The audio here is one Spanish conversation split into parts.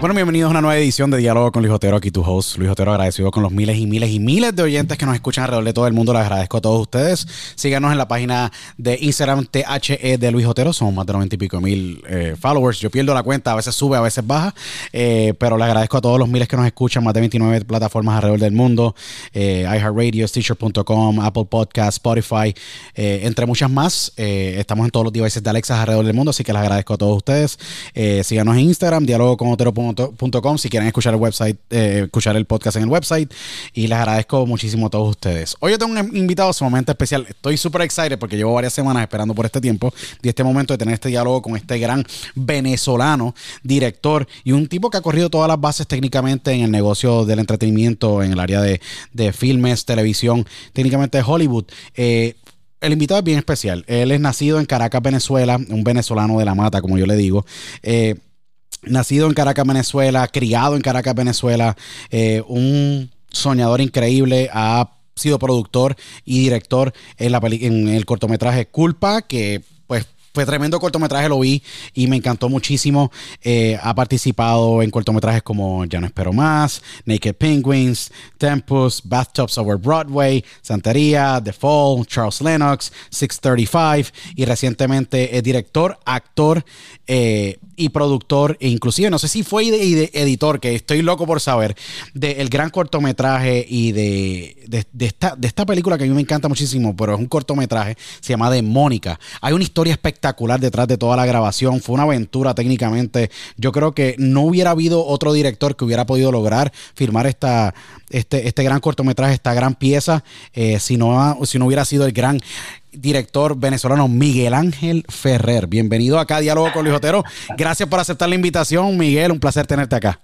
Bueno, bienvenidos a una nueva edición de Diálogo con Luis Otero, aquí tu host, Luis Otero, agradecido con los miles y miles y miles de oyentes que nos escuchan alrededor de todo el mundo. Les agradezco a todos ustedes. Síganos en la página de Instagram THE de Luis Otero, somos más de 90 y pico mil eh, followers. Yo pierdo la cuenta, a veces sube, a veces baja, eh, pero les agradezco a todos los miles que nos escuchan, más de 29 plataformas alrededor del mundo, eh, iHeartRadio, Stitcher.com, Apple Podcast, Spotify, entre muchas más. estamos en todos los devices de Alexa alrededor del mundo, así que les agradezco a todos ustedes. síganos en Instagram, diálogo con Otero si quieren escuchar el website, eh, escuchar el podcast en el website. Y les agradezco muchísimo a todos ustedes. Hoy yo tengo un invitado sumamente especial. Estoy súper excited porque llevo varias semanas esperando por este tiempo y este momento de tener este diálogo con este gran venezolano, director y un tipo que ha corrido todas las bases técnicamente en el negocio del entretenimiento, en el área de, filmes, televisión, técnicamente de Hollywood. Eh, el invitado es bien especial. Él es nacido en Caracas, Venezuela, un venezolano de la mata, como yo le digo. Eh, nacido en Caracas, Venezuela, criado en Caracas, Venezuela, eh, un soñador increíble, ha sido productor y director en, la en el cortometraje Culpa, que fue tremendo cortometraje, lo vi y me encantó muchísimo. Eh, ha participado en cortometrajes como Ya no espero más, Naked Penguins, Tempus, Bathtubs Over Broadway, Santería, The Fall, Charles Lennox, 635 y recientemente es director, actor eh, y productor, e inclusive no sé si fue de, editor, que estoy loco por saber, del gran cortometraje y de, de, esta, de esta película que a mí me encanta muchísimo, pero es un cortometraje, se llama De Mónica. Hay una historia espectacular detrás de toda la grabación, fue una aventura técnicamente. Yo creo que no hubiera habido otro director que hubiera podido lograr firmar esta, este, este gran cortometraje, esta gran pieza, eh, si, no, si no hubiera sido el gran director venezolano Miguel Ángel Ferrer. Bienvenido acá a Diálogo con Luis. Gracias por aceptar la invitación, Miguel. Un placer tenerte acá.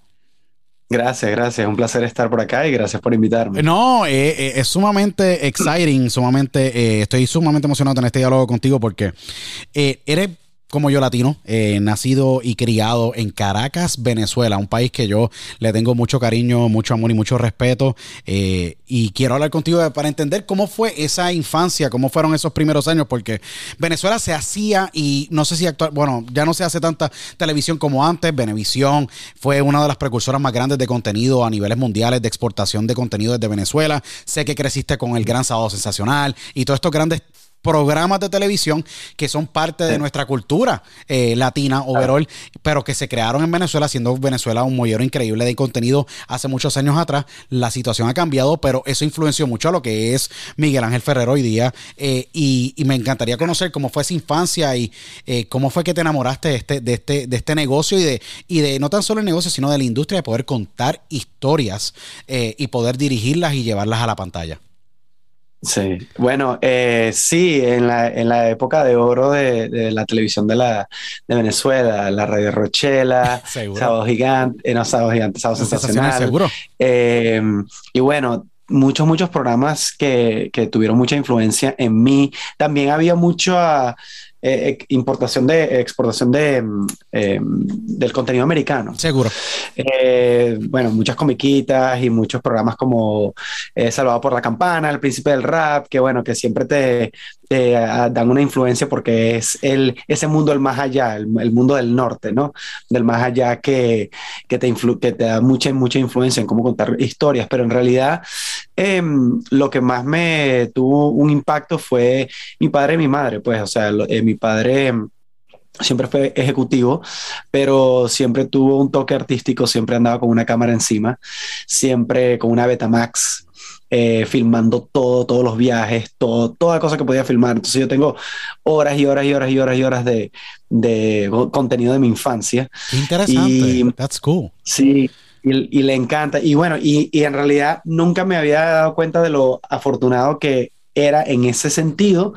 Gracias, gracias. Un placer estar por acá y gracias por invitarme. No, eh, eh, es sumamente exciting, sumamente, eh, estoy sumamente emocionado en este diálogo contigo porque eres como yo latino, eh, nacido y criado en Caracas, Venezuela, un país que yo le tengo mucho cariño, mucho amor y mucho respeto. Eh, y quiero hablar contigo para entender cómo fue esa infancia, cómo fueron esos primeros años, porque Venezuela se hacía y no sé si actual, bueno, ya no se hace tanta televisión como antes. Venevisión fue una de las precursoras más grandes de contenido a niveles mundiales de exportación de contenido desde Venezuela. Sé que creciste con el Gran Sábado Sensacional y todos estos grandes programas de televisión que son parte de nuestra cultura eh, latina overall, pero que se crearon en Venezuela, siendo Venezuela un mollero increíble de contenido hace muchos años atrás. La situación ha cambiado, pero eso influenció mucho a lo que es Miguel Ángel Ferrero hoy día. Eh, y, me encantaría conocer cómo fue esa infancia y eh, cómo fue que te enamoraste de este, de este, de este negocio y de, y de no tan solo el negocio, sino de la industria de poder contar historias y poder dirigirlas y llevarlas a la pantalla. Sí, bueno, eh, sí, en la, en la, época de oro de, de, la televisión de, la, de Venezuela, la Radio Rochela, Sábado Gigante, eh, no Sábado Gigante, Sábado Sensacional. Seguro. Eh, y bueno, muchos, muchos programas que, que, tuvieron mucha influencia en mí. También había mucho a, eh, importación de exportación de, mm, eh, del contenido americano. Seguro. Eh, bueno, muchas comiquitas y muchos programas como Salvado por la Campana, El Príncipe del Rap, que bueno, que siempre te, dan una influencia porque es el, ese mundo el más allá, el, mundo del norte, ¿no? Del más allá que, que, te, que te da mucha, mucha influencia en cómo contar historias, pero en realidad em, lo que más me tuvo un impacto fue mi padre y mi madre, pues, o sea, mi padre siempre fue ejecutivo, pero siempre tuvo un toque artístico, siempre andaba con una cámara encima, siempre con una Betamax, eh, filmando todo, todos los viajes, todo, toda cosa que podía filmar. Entonces yo tengo horas y horas y horas y horas y horas de, de contenido de mi infancia. interesante. That's cool. Sí. Y, y, le encanta. Y bueno, y, y en realidad nunca me había dado cuenta de lo afortunado que era en ese sentido,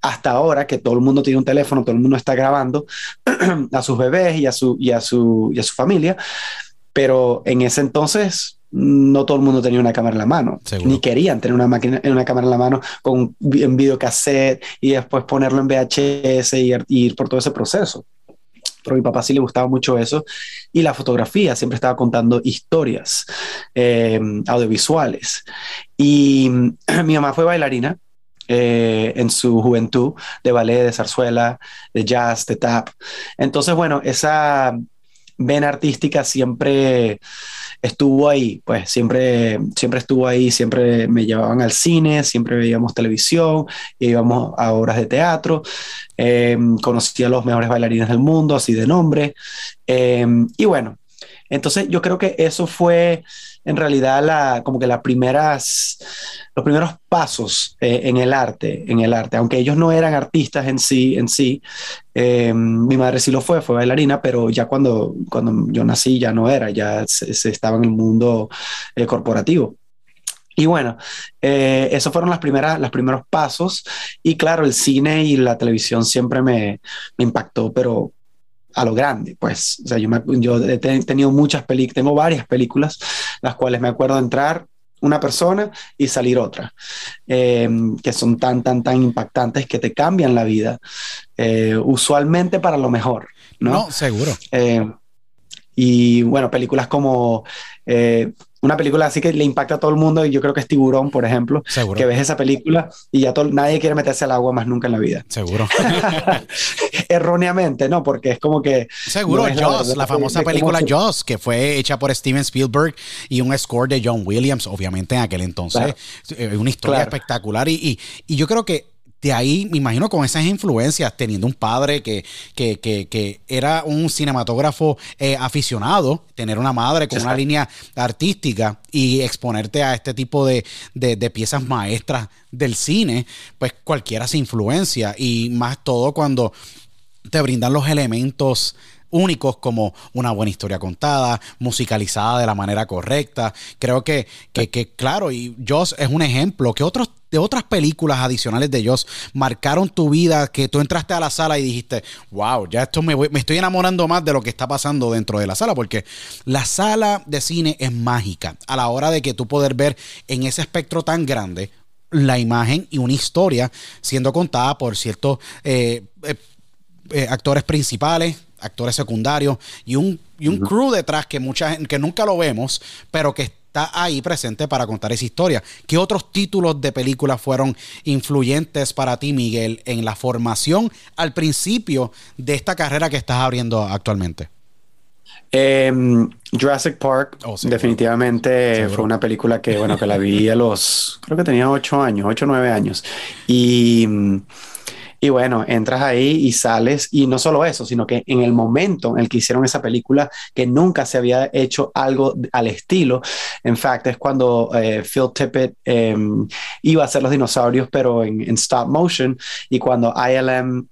hasta ahora que todo el mundo tiene un teléfono, todo el mundo está grabando a sus bebés y a su, y a su, y a su familia, pero en ese entonces no todo el mundo tenía una cámara en la mano, ni querían tener una máquina, una cámara en la mano con en videocassette y después ponerlo en VHS y, ir por todo ese proceso. Pero a mi papá sí le gustaba mucho eso y la fotografía, siempre estaba contando historias eh, audiovisuales. Y mi mamá fue bailarina, eh, en su juventud de ballet, de zarzuela, de jazz, de tap. Entonces, bueno, esa vena artística siempre estuvo ahí, pues siempre, siempre estuvo ahí, siempre me llevaban al cine, siempre veíamos televisión, íbamos a obras de teatro, eh, conocí a los mejores bailarines del mundo, así de nombre, eh, y bueno, entonces yo creo que eso fue en realidad como que los primeros pasos eh, en el arte, en el arte, aunque ellos no eran artistas en sí, en sí, eh, mi madre sí lo fue, fue bailarina, pero ya cuando, cuando yo nací ya no era, ya se, estaba en el mundo eh, corporativo. Y bueno, esos fueron las primeras, los primeros pasos. Y claro, el cine y la televisión siempre me impactó, pero a lo grande, pues. O sea, yo, yo he tenido muchas películas, tengo varias películas, las cuales me acuerdo entrar una persona y salir otra, em, que son tan, tan, tan impactantes que te cambian la vida, eh, usualmente para lo mejor, ¿no? No, seguro. Em, y bueno, películas como eh, una película así que le impacta a todo el mundo y yo creo que es Tiburón, por ejemplo, Seguro. que ves esa película y ya todo, nadie quiere meterse al agua más nunca en la vida. Seguro. Erróneamente, ¿no? Porque es como que... Seguro, no Jaws, la famosa película Jaws, que fue hecha por Steven Spielberg y un score de John Williams, obviamente en aquel entonces. Claro. eh, Una historia Claro. espectacular y, y- y yo creo que de ahí, me imagino con esas influencias, teniendo un padre que, que, que, que era un cinematógrafo eh, aficionado, tener una madre con una línea artística y exponerte a este tipo de, de- de piezas maestras del cine, pues cualquiera se influencia y más todo cuando te brindan los elementos únicos como una buena historia contada, musicalizada de la manera correcta. Creo que, que, claro, y Joss es un ejemplo. que otros de otras películas adicionales de Joss marcaron tu vida? Que tú entraste a la sala y dijiste, wow, ya esto me, voy- me estoy enamorando más de lo que está pasando dentro de la sala, porque la sala de cine es mágica a la hora de que tú poder ver en ese espectro tan grande la imagen y una historia siendo contada por ciertos eh, eh, eh, actores principales, actores secundarios y un, y un crew detrás que mucha gente, que nunca lo vemos, pero que está ahí presente para contar esa historia. ¿Qué otros títulos de películas fueron influyentes para ti, Miguel, en la formación al principio de esta carrera que estás abriendo actualmente? Em, Jurassic Park, Oh, definitivamente Seguro. fue una película que, bueno, que la vi a los, creo que tenía ocho años, ocho o nueve años. Y, y bueno, entras ahí y sales, y no solo eso, sino que en el momento en el que hicieron esa película, que nunca se había hecho algo al estilo, en fact, es cuando eh, Phil Tippett em, iba a hacer los dinosaurios, pero en, en stop motion, y cuando ILM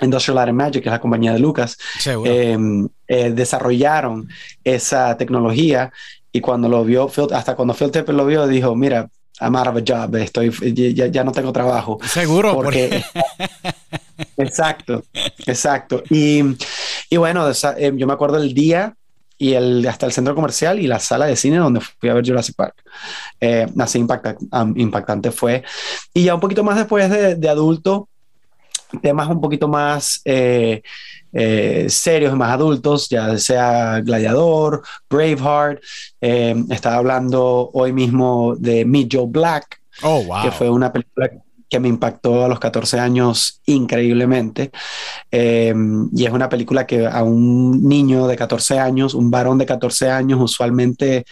Industrial Light and Magic, que es la compañía de Lucas, Seguro. eh, eh, desarrollaron esa tecnología y cuando lo vio, Phil- hasta cuando Phil Tippett lo vio, dijo, mira, I'm out of a job, estoy, ya, ya no tengo trabajo. Seguro, Porque, exacto, exacto. Y, y bueno, eh, yo me acuerdo el día y el, hasta el centro comercial y la sala de cine donde fui a ver Jurassic Park. Eh, así impacta- am- impactante fue. Y ya un poquito más después de, de adulto, temas un poquito más eh, eh, serios más adultos, ya sea Gladiador, Braveheart. eh, estaba hablando hoy mismo de Meet Joe Black, oh, wow. que fue una película que me impactó a los 14 años increíblemente. Eh, y es una película que a un niño de 14 años, un varón de 14 años, usualmente,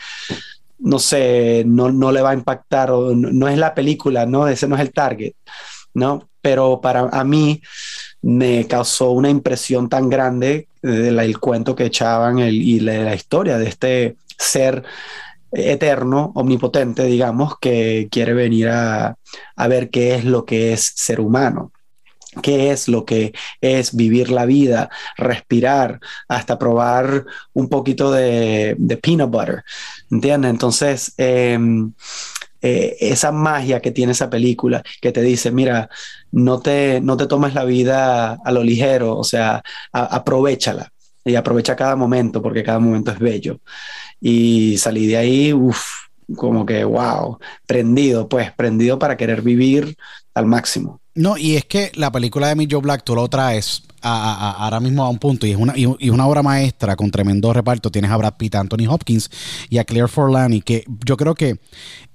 no sé, no, no le va a impactar o no, no es la película, ¿no? Ese no es el target, ¿no? Pero para a mí me causó una impresión tan grande del cuento que echaban el, y la, la historia de este ser eterno, omnipotente, digamos, que quiere venir a, a ver qué es lo que es ser humano qué es lo que es vivir la vida, respirar, hasta probar un poquito de, de peanut butter, ¿entiendes? Entonces, eh, eh, esa magia que tiene esa película, que te dice, mira, no te, no te tomes la vida a lo ligero, o sea, aprovechala y aprovecha cada momento, porque cada momento es bello. Y salí de ahí, uff, como que, wow, prendido, pues, prendido para querer vivir al máximo. No, y es que la película de Joe Black tú lo traes ahora mismo a un punto y es una, y una obra maestra con tremendo reparto. Tienes a Brad Pitt, a Anthony Hopkins y a Claire Forlani, que yo creo que.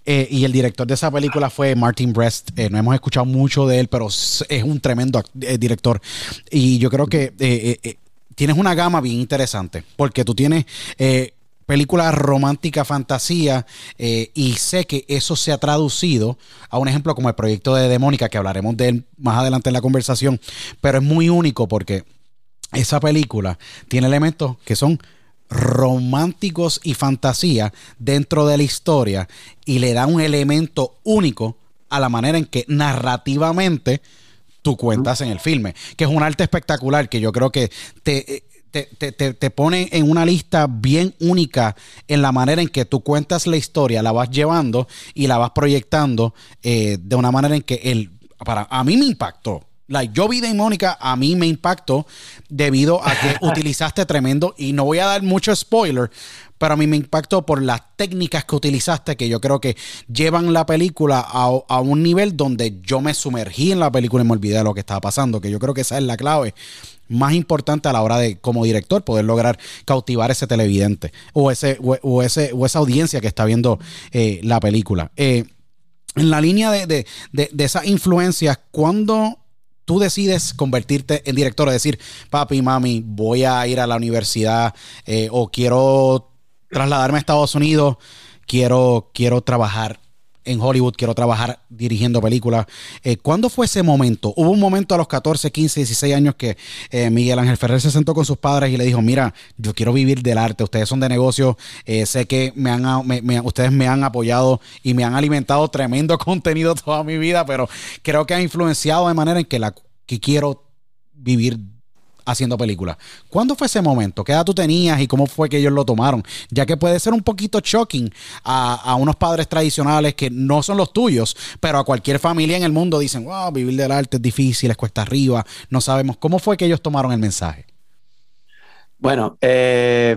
Eh, y el director de esa película fue Martin Brest. Eh, no hemos escuchado mucho de él, pero es un tremendo eh, director. Y yo creo que tienes una gama bien interesante, porque tú tienes. eh, película romántica fantasía y sé que eso se ha traducido a un ejemplo como el proyecto de Demónica que hablaremos de él más adelante en la conversación pero es muy único porque esa película tiene elementos que son románticos y fantasía dentro de la historia y le da un elemento único a la manera en que narrativamente tú cuentas en el filme, que es un arte espectacular que yo creo que te, te, te, te- te pone en una lista bien única en la manera en que tú cuentas la historia, la vas llevando y la vas proyectando eh, de una manera en que el, para, a mí me impactó. Like, yo vi de Mónica, a mí me impactó debido a que utilizaste tremendo, y no voy a dar mucho spoiler, pero a mí me impactó por las técnicas que utilizaste, que yo creo que llevan la película a, un nivel donde yo me sumergí en la película y me olvidé de lo que estaba pasando, que yo creo que esa es la clave más importante a la hora de, como director, poder lograr cautivar ese televidente o, ese, o, ese, o esa audiencia que está viendo eh, la película. Eh, en la línea de, de, de, de esas influencias, ¿cuándo tú decides convertirte en director, decir, papi, mami, voy a ir a la universidad eh, o quiero trasladarme a Estados Unidos, quiero, quiero trabajar en Hollywood, quiero trabajar dirigiendo películas. Eh, ¿Cuándo fue ese momento? Hubo un momento a los 14, 15, 16 años que eh, Miguel Ángel Ferrer se sentó con sus padres y le dijo, mira, yo quiero vivir del arte, ustedes son de negocio, sé que me han, ustedes me han apoyado y me han alimentado tremendo contenido toda mi vida, pero creo que ha influenciado de manera en que la que quiero vivir haciendo películas. ¿Cuándo fue ese momento? ¿Qué edad tú tenías y cómo fue que ellos lo tomaron? Ya que puede ser un poquito shocking a, unos padres tradicionales que no son los tuyos, pero a cualquier familia en el mundo dicen, wow, vivir del arte es difícil, es cuesta arriba, no sabemos. ¿Cómo fue que ellos tomaron el mensaje? Bueno, eh,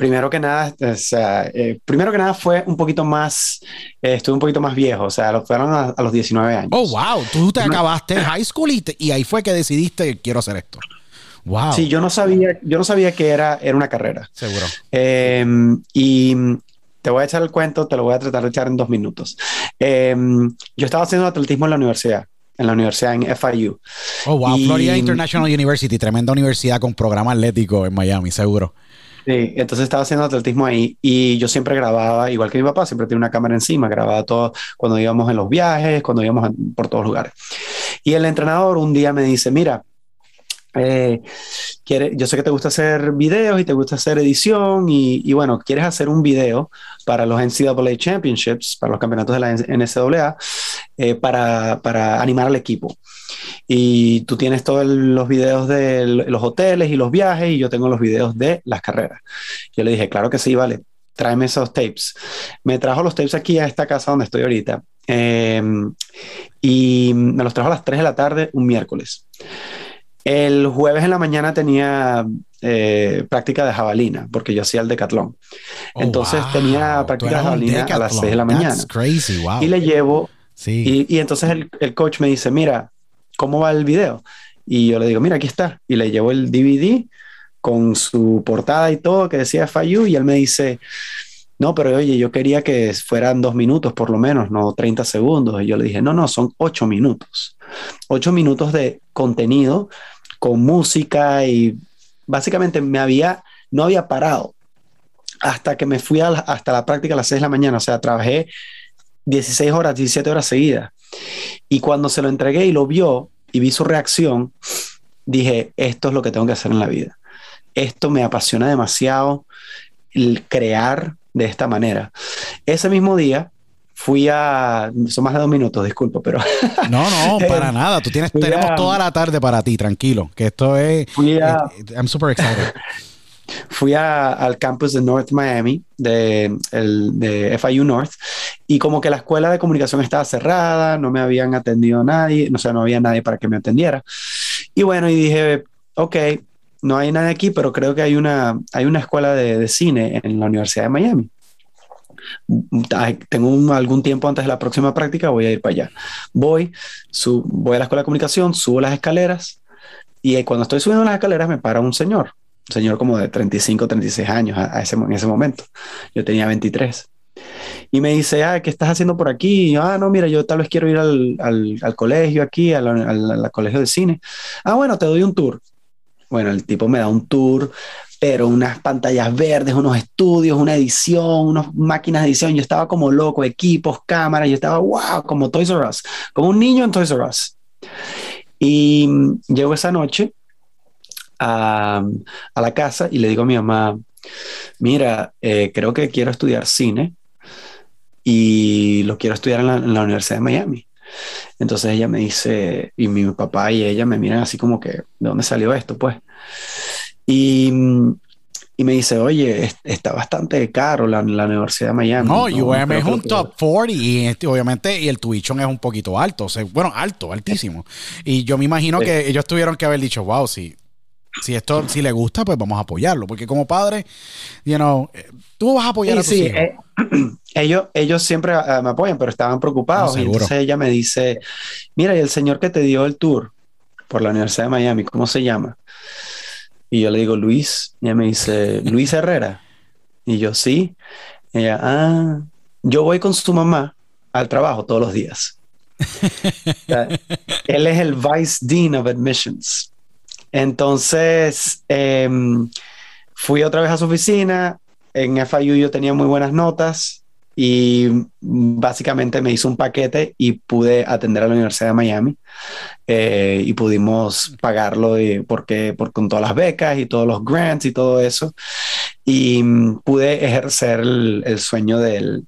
primero que nada, o sea, eh, primero que nada fue un poquito más, eh, estuve un poquito más viejo, o sea, lo fueron a, los 19 años. Oh, wow, tú te acabaste high school y, ahí fue que decidiste, quiero hacer esto. Wow. Sí, yo no sabía, yo no sabía que era, era una carrera. Seguro. Em, y te voy a echar el cuento, te lo voy a tratar de echar en dos minutos. Em, yo estaba haciendo atletismo en la universidad en la universidad en FIU. Oh, wow, Florida International University, tremenda universidad con programa atlético en Miami, seguro. Sí, entonces estaba haciendo atletismo ahí y yo siempre grababa, igual que mi papá, siempre tenía una cámara encima, grababa todo cuando íbamos en los viajes, cuando íbamos por todos lugares. Y el entrenador un día me dice, mira, eh, quiere, yo sé que te gusta hacer videos y te gusta hacer edición y, bueno, quieres hacer un video para los NCAA Championships, para los campeonatos de la NCAA, eh, para, para animar al equipo y tú tienes todos los videos de los hoteles y los viajes y yo tengo los videos de las carreras. Yo le dije, claro que sí, vale, tráeme esos tapes. Me trajo los tapes aquí a esta casa donde estoy ahorita em, y me los trajo a las 3 de la tarde un miércoles. El jueves en la mañana tenía eh, práctica de jabalina, porque yo hacía el decatlón. Oh, Entonces tenía práctica de jabalina a las 6 de la mañana. Y le llevo, sí. y, y, entonces el, el, coach me dice, mira, ¿cómo va el video? Y yo le digo, mira, aquí está. Y le llevo el DVD con su portada y todo que decía FIU y él me dice, no, pero oye, yo quería que fueran dos minutos por lo menos, no 30 segundos. Y yo le dije, no, no, son ocho minutos. Ocho minutos de contenido con música y básicamente me había, no había parado hasta que me fui hasta la práctica a las 6 de la mañana. O sea, trabajé 16 horas, 17 horas seguidas. Y cuando se lo entregué y lo vio y vi su reacción, dije, esto es lo que tengo que hacer en la vida. Esto me apasiona demasiado, el crear de esta manera. Ese mismo día fui a... Son más de dos minutos, disculpo, pero... No, no, para nada. Tú tienes, tenemos toda la tarde para ti, tranquilo. Que esto es... Fui a, eh, I'm super excited. fui al campus de North Miami, de, el, de FIU North, y como que la escuela de comunicación estaba cerrada, no me habían atendido nadie, o sea, no había nadie para que me atendiera. Y bueno, y dije, ok, no hay nadie aquí, pero creo que hay una, hay una escuela de, cine en la Universidad de Miami. Tengo algún tiempo antes de la próxima práctica, voy a ir para allá. Voy, voy a la escuela de comunicación, subo las escaleras y cuando estoy subiendo las escaleras me para un señor señor como de 35, 36 años a, ese, en ese momento. Yo tenía 23. Y me dice, ah, ¿qué estás haciendo por aquí? ah, no, mira, yo tal vez quiero ir al, al, colegio aquí, al, al, colegio de cine. Ah, bueno, te doy un tour. Bueno, el tipo me da un tour, pero unas pantallas verdes, unos estudios, una edición, unas máquinas de edición. Yo estaba como loco, equipos, cámaras, yo estaba, wow, como Toys R Us, como un niño en Toys R Us. Y llego esa noche a, la casa y le digo a mi mamá, mira, eh, creo que quiero estudiar cine y lo quiero estudiar en la, Universidad de Miami. Entonces ella me dice, y mi papá y ella me miran así como que, ¿de dónde salió esto? Pues. Y, y me dice, oye, está bastante caro la, la Universidad de Miami. No, UM es un top 40 y este, obviamente y el tuition es un poquito alto, o sea, bueno, alto, altísimo. Y yo me imagino que ellos tuvieron que haber dicho, wow, si, si esto si le gusta, pues vamos a apoyarlo, porque como padre, you know, eh, tú vas a apoyar a tus sí, eh, ellos, ellos siempre ah, me apoyan, pero estaban preocupados. y entonces ella me dice, mira, y el señor que te dio el tour por la Universidad de Miami, ¿cómo se llama? Y yo le digo, Luis. Y ella me dice, Luis Herrera. Y yo, sí. ella, ah, yo voy con su mamá al trabajo todos los días. él es el Vice Dean of Admissions. Entonces, em, fui otra vez a su oficina. En FIU yo tenía muy buenas notas y básicamente me hizo un paquete y pude atender a la Universidad de Miami eh, y pudimos pagarlo porque, por, con todas las becas y todos los grants y todo eso. Y pude ejercer el, sueño del,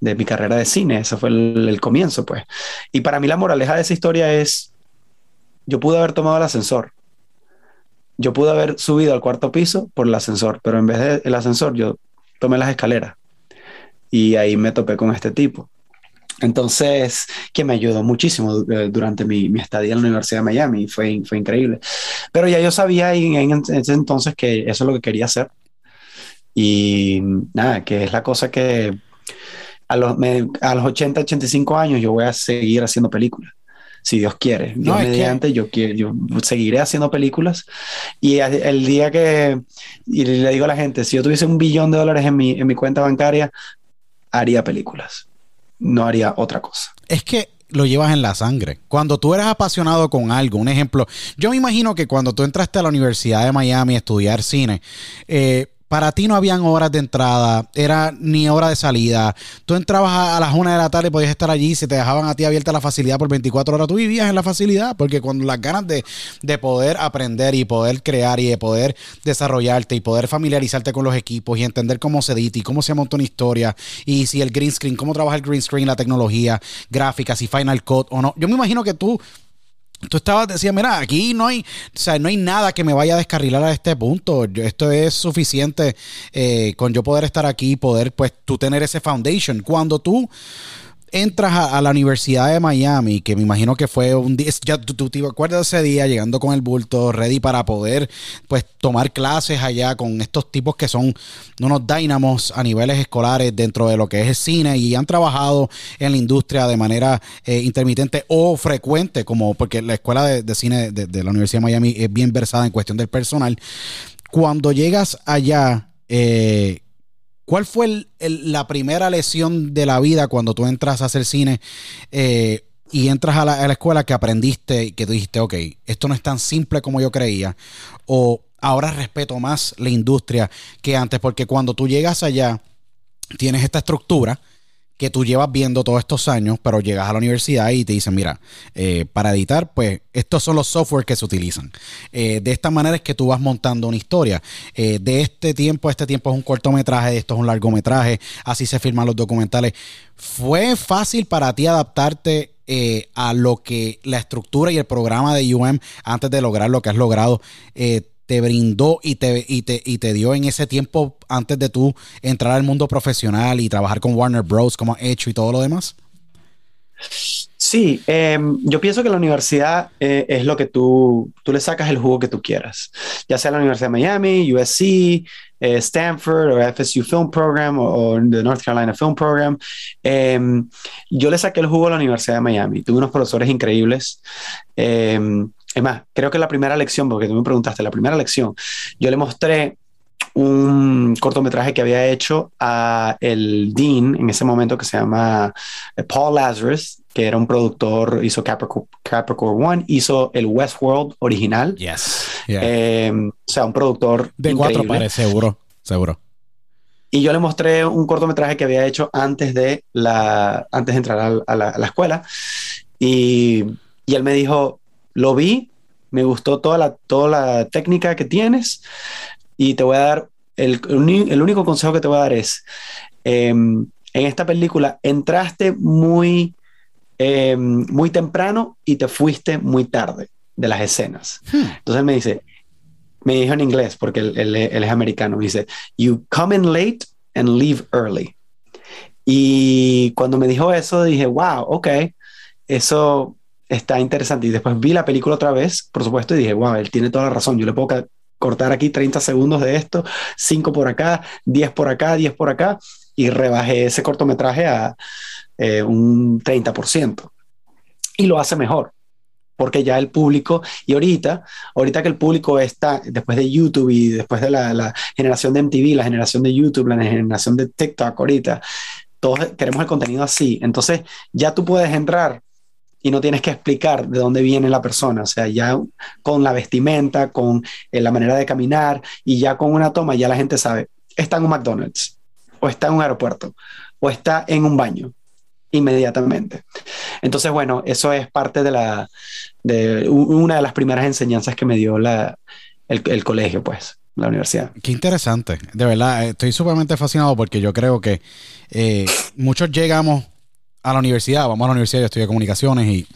de mi carrera de cine, ese fue el, el comienzo pues. Y para mí la moraleja de esa historia es yo pude haber tomado el ascensor yo pude haber subido al cuarto piso por el ascensor, pero en vez del ascensor yo tomé las escaleras y ahí me topé con este tipo. Entonces, que me ayudó muchísimo eh, durante mi, mi, estadía en la Universidad de Miami, fue, fue increíble. Pero ya yo sabía en, ese entonces que eso es lo que quería hacer. Y nada, que es la cosa que a los, a los 80, 85 años yo voy a seguir haciendo películas si Dios quiere. Yo mediante, yo, quiero, yo seguiré haciendo películas. Y el día que, y le digo a la gente, si yo tuviese un billón de dólares en mi, en mi cuenta bancaria, haría películas. No haría otra cosa. Es que lo llevas en la sangre. Cuando tú eres apasionado con algo, un ejemplo, yo me imagino que cuando tú entraste a la Universidad de Miami a estudiar cine, eh, para ti no habían horas de entrada, era ni hora de salida. Tú entrabas a, las una de la tarde, podías estar allí, se te dejaban a ti abierta la facilidad por 24 horas. Tú vivías en la facilidad, porque cuando las ganas de, de poder aprender y poder crear y de poder desarrollarte y poder familiarizarte con los equipos y entender cómo se edita y cómo se monta una historia y si el green screen, cómo trabaja el green screen, la tecnología, gráfica, si Final Cut o no. Yo me imagino que tú Tú estabas, decías, mira, aquí no hay, o sea, no hay nada que me vaya a descarrilar a este punto. esto es suficiente eh, con yo poder estar aquí, poder, pues, tú tener ese foundation. Cuando tú entras a, la Universidad de Miami, que me imagino que fue un día, ya tú, te acuerdas de ese día llegando con el bulto ready para poder pues tomar clases allá con estos tipos que son unos dynamos a niveles escolares dentro de lo que es el cine y han trabajado en la industria de manera eh, intermitente o frecuente, como porque la escuela de, cine de, de, la Universidad de Miami es bien versada en cuestión del personal. Cuando llegas allá, eh, ¿Cuál fue la primera lesión de la vida cuando tú entras a hacer cine eh, y entras a la, escuela que aprendiste y que dijiste, ok, esto no es tan simple como yo creía? O ahora respeto más la industria que antes, porque cuando tú llegas allá, tienes esta estructura que tú llevas viendo todos estos años, pero llegas a la universidad y te dicen, mira, eh, para editar, pues estos son los software que se utilizan. Eh, de esta manera es que tú vas montando una historia. Eh, de este tiempo este tiempo es un cortometraje, esto es un largometraje, así se firman los documentales. ¿Fue fácil para ti adaptarte a lo que la estructura y el programa de UM antes de lograr lo que has logrado te brindó y te, y te, y te dio en ese tiempo antes de tú entrar al mundo profesional y trabajar con Warner Bros. como has hecho y todo lo demás? Sí, em, yo pienso que la universidad eh, es lo que tú, tú le sacas el jugo que tú quieras, ya sea la Universidad de Miami, USC, eh, Stanford o FSU Film Program o, the North Carolina Film Program. Em, yo le saqué el jugo a la Universidad de Miami, tuve unos profesores increíbles. Es más, creo que la primera lección, porque tú me preguntaste, la primera lección, yo le mostré un cortometraje que había hecho a el Dean en ese momento que se llama eh, Paul Lazarus, que era un productor, hizo Capricorn, Capricorn One, hizo el Westworld original. Yes. Em, o sea, un productor. De cuatro pares, seguro, seguro. Y yo le mostré un cortometraje que había hecho antes de, la, antes de entrar a, la, escuela. Y, y él me dijo, lo vi, me gustó toda la, toda la técnica que tienes y te voy a dar, el, el único consejo que te voy a dar es, em, en esta película entraste muy, em, muy temprano y te fuiste muy tarde de las escenas. Hmm. Entonces me dice, me dijo en inglés, porque él, él es americano, dice, you come in late and leave early. Y cuando me dijo eso, dije, wow, ok, eso está interesante. Y después vi la película otra vez, por supuesto, y dije, wow, él tiene toda la razón. Yo le puedo cortar aquí 30 segundos de esto, 5 por acá, 10 por acá, 10 por acá, y rebajé ese cortometraje a eh, un 30%. Y lo hace mejor porque ya el público, y ahorita, ahorita que el público está, después de YouTube y después de la, la, generación de MTV, la generación de YouTube, la generación de TikTok ahorita, todos queremos el contenido así. Entonces ya tú puedes entrar y no tienes que explicar de dónde viene la persona, o sea, ya con la vestimenta, con eh, la manera de caminar y ya con una toma, ya la gente sabe, está en un McDonald's, o está en un aeropuerto, o está en un baño, inmediatamente. Entonces, bueno, eso es parte de la, de una de las primeras enseñanzas que me dio la, el, el colegio, pues la universidad. Qué interesante, de verdad, estoy sumamente fascinado porque yo creo que eh, muchos llegamos a la universidad, vamos a la universidad, yo estudié comunicaciones y,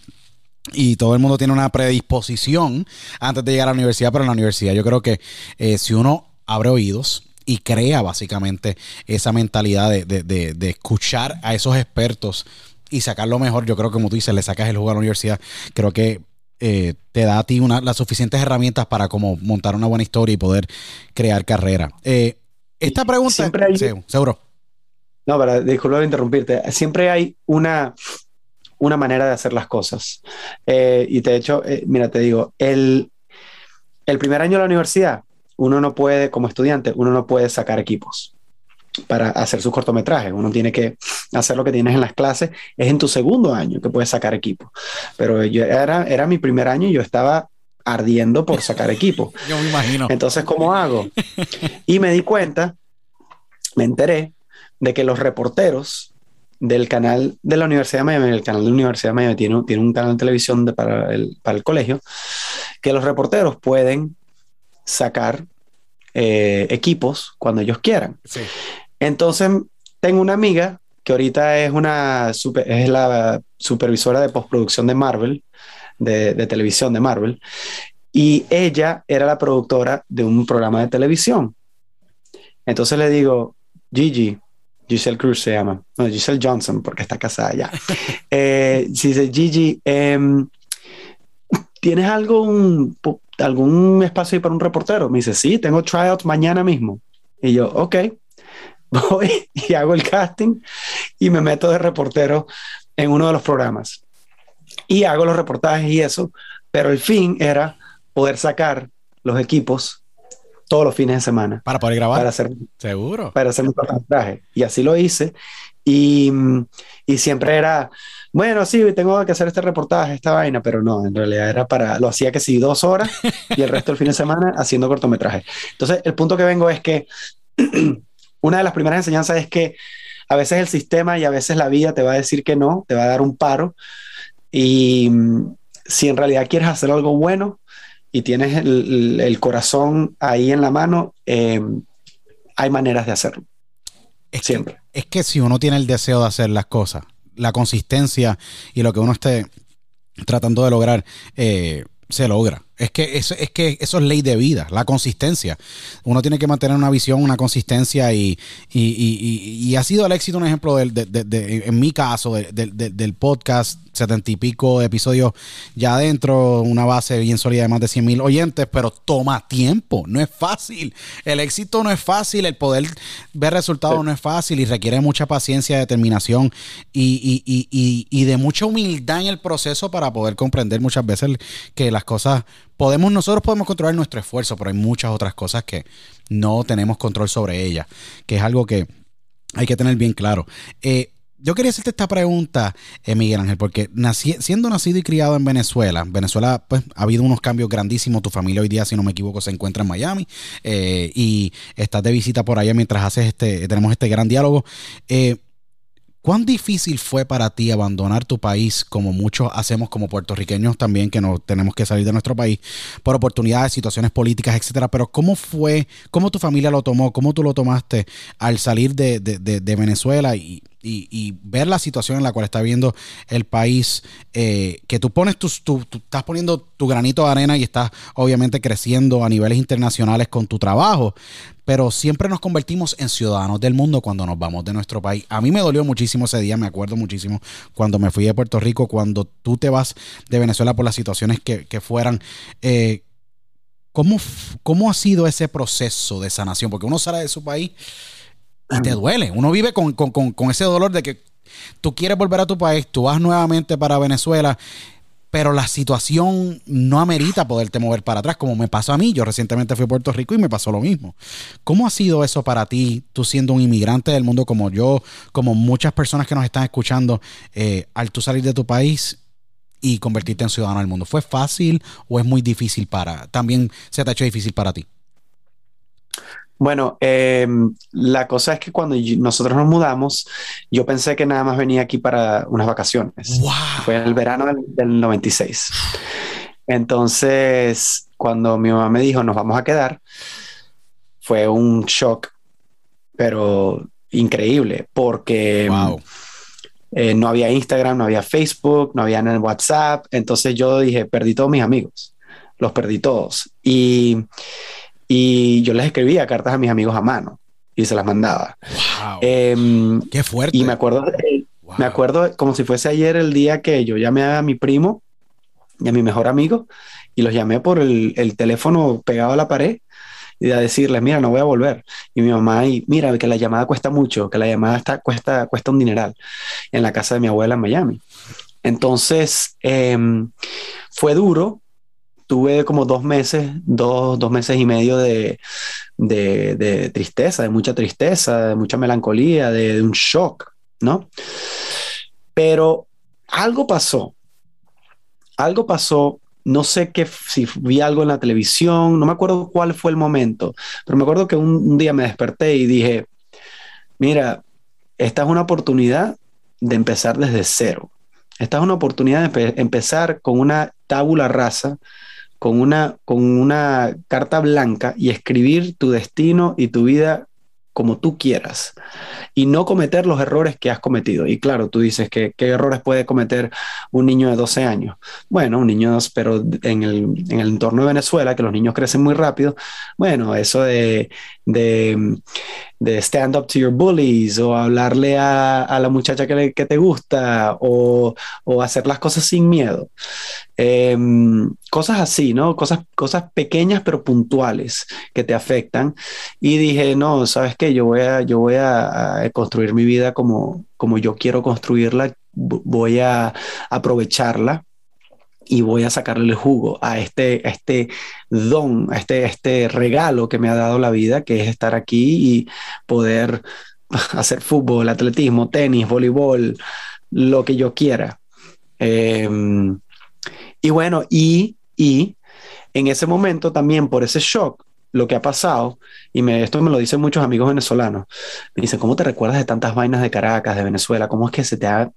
y todo el mundo tiene una predisposición antes de llegar a la universidad, pero en la universidad yo creo que eh, si uno abre oídos y crea básicamente esa mentalidad de, de, de, escuchar a esos expertos y sacar lo mejor, yo creo que como tú dices, le sacas el juego a la universidad, creo que eh, te da a ti una, las suficientes herramientas para como montar una buena historia y poder crear carrera. Eh, esta pregunta... Siempre hay, seguro. No, para disculpa interrumpirte. Siempre hay una, una manera de hacer las cosas. Eh, y de hecho, eh, mira, te digo, el, el primer año de la universidad, uno no puede, como estudiante, uno no puede sacar equipos para hacer sus cortometrajes. Uno tiene que hacer lo que tienes en las clases. Es en tu segundo año que puedes sacar equipo. Pero yo era, era mi primer año y yo estaba ardiendo por sacar equipo. yo me imagino. Entonces, ¿cómo hago? Y me di cuenta, me enteré de que los reporteros del canal de la Universidad de Miami, el canal de la Universidad de Miami tiene, tiene un canal de televisión para, el, para, el, colegio, que los reporteros pueden sacar eh, equipos cuando ellos quieran. Sí. Entonces, tengo una amiga que ahorita es, una super, es la supervisora de postproducción de Marvel, de, de televisión de Marvel, y ella era la productora de un programa de televisión. Entonces le digo, Gigi, Giselle Cruz se llama, no, Giselle Johnson, porque está casada ya. eh, dice, Gigi, eh, ¿tienes algún, algún espacio ahí para un reportero? Me dice, sí, tengo tryouts mañana mismo. Y yo, ok, voy y hago el casting y me meto de reportero en uno de los programas. Y hago los reportajes y eso, pero el fin era poder sacar los equipos todos los fines de semana. Para poder grabar. Para hacer, Seguro. Para hacer mi cortometraje. Y así lo hice. Y, y, siempre era, bueno, sí, tengo que hacer este reportaje, esta vaina, pero no, en realidad era para, lo hacía que sí, dos horas y el resto del fin de semana haciendo cortometraje. Entonces, el punto que vengo es que una de las primeras enseñanzas es que a veces el sistema y a veces la vida te va a decir que no, te va a dar un paro. Y si en realidad quieres hacer algo bueno, y tienes el, el, corazón ahí en la mano, eh, hay maneras de hacerlo. Es Siempre. Que, es que si uno tiene el deseo de hacer las cosas, la consistencia y lo que uno esté tratando de lograr, eh, se logra. Es que, eso, es que eso es ley de vida, la consistencia. Uno tiene que mantener una visión, una consistencia y, y, y, y ha sido el éxito un ejemplo del, de, de, de, en mi caso del podcast setenta y pico episodios ya adentro, una base bien sólida de más de 100 mil oyentes, pero toma tiempo, no es fácil. El éxito no es fácil, el poder ver resultados sí. no es fácil y requiere mucha paciencia, determinación y, y, y, y, de mucha humildad en el proceso para poder comprender muchas veces que las cosas podemos, nosotros podemos controlar nuestro esfuerzo, pero hay muchas otras cosas que no tenemos control sobre ellas, que es algo que hay que tener bien claro. Eh, yo quería hacerte esta pregunta, eh, Miguel Ángel, porque siendo nacido y criado en Venezuela, Venezuela, pues ha habido unos cambios grandísimos. Tu familia hoy día, si no me equivoco, se encuentra en Miami eh, y estás de visita por allá mientras haces este, tenemos este gran diálogo. Eh, ¿Cuán difícil fue para ti abandonar tu país, como muchos hacemos como puertorriqueños también, que no tenemos que salir de nuestro país por oportunidades, situaciones políticas, etcétera? Pero ¿cómo fue, cómo tu familia lo tomó, cómo tú lo tomaste al salir de, Venezuela y, ver la situación en la cual está viviendo el país, eh, que tú pones tus, tú, estás poniendo tu granito de arena y estás obviamente creciendo a niveles internacionales con tu trabajo, pero siempre nos convertimos en ciudadanos del mundo cuando nos vamos de nuestro país. A mí me dolió muchísimo ese día, me acuerdo muchísimo cuando me fui de Puerto Rico, cuando tú te vas de Venezuela por las situaciones que, fueran. Eh, ¿cómo, ¿Cómo ha sido ese proceso de sanación? Porque uno sale de su país y te duele. Uno vive con, ese dolor de que tú quieres volver a tu país, tú vas nuevamente para Venezuela, pero la situación no amerita poderte mover para atrás, como me pasó a mí. Yo recientemente fui a Puerto Rico y me pasó lo mismo. ¿Cómo ha sido eso para ti, tú siendo un inmigrante del mundo como yo, como muchas personas que nos están escuchando, eh, al tú salir de tu país y convertirte en ciudadano del mundo? ¿Fue fácil o es muy difícil para, también se te ha hecho difícil para ti? Bueno, em, la cosa es que cuando nosotros nos mudamos, yo pensé que nada más venía aquí para unas vacaciones. Fue en el verano del, 96. Entonces, cuando mi mamá me dijo, nos vamos a quedar, fue un shock, pero increíble, porque eh, no había Instagram, no había Facebook, no había WhatsApp. Entonces yo dije, perdí todos mis amigos, los perdí todos. Y y yo les escribía cartas a mis amigos a mano y se las mandaba. Em, Qué fuerte. Y me acuerdo, me acuerdo como si fuese ayer el día que yo llamé a mi primo y a mi mejor amigo y los llamé por el, el teléfono pegado a la pared y a decirles, mira, no voy a volver. Y mi mamá, y mira, que la llamada cuesta mucho, que la llamada está, cuesta, cuesta un dineral en la casa de mi abuela en Miami. Entonces, em, fue duro tuve como dos meses, dos, dos meses y medio de, de, tristeza, de mucha tristeza, de mucha melancolía, de, un shock, ¿no? Pero algo pasó, algo pasó, no sé qué, si vi algo en la televisión, no me acuerdo cuál fue el momento, pero me acuerdo que un, día me desperté y dije, mira, esta es una oportunidad de empezar desde cero. Esta es una oportunidad de empezar con una tabula rasa con una, con una carta blanca y escribir tu destino y tu vida como tú quieras y no cometer los errores que has cometido. Y claro, tú dices que qué errores puede cometer un niño de 12 años. Bueno, un niño, pero en el, en el entorno de Venezuela, que los niños crecen muy rápido, bueno, eso de, de, de stand up to your bullies o hablarle a, a la muchacha que, que te gusta o, o, hacer las cosas sin miedo. Em, cosas así, ¿no? Cosas, cosas pequeñas pero puntuales que te afectan. Y dije, no, ¿sabes qué? Yo voy a, yo voy a, construir mi vida como, como yo quiero construirla, voy a aprovecharla y voy a sacarle el jugo a este, este don, a este, este regalo que me ha dado la vida, que es estar aquí y poder hacer fútbol, atletismo, tenis, voleibol, lo que yo quiera. Em, y bueno, y, y en ese momento también por ese shock, lo que ha pasado, y me, esto me lo dicen muchos amigos venezolanos, me dicen, ¿cómo te recuerdas de tantas vainas de Caracas, de Venezuela? ¿Cómo es que se te ha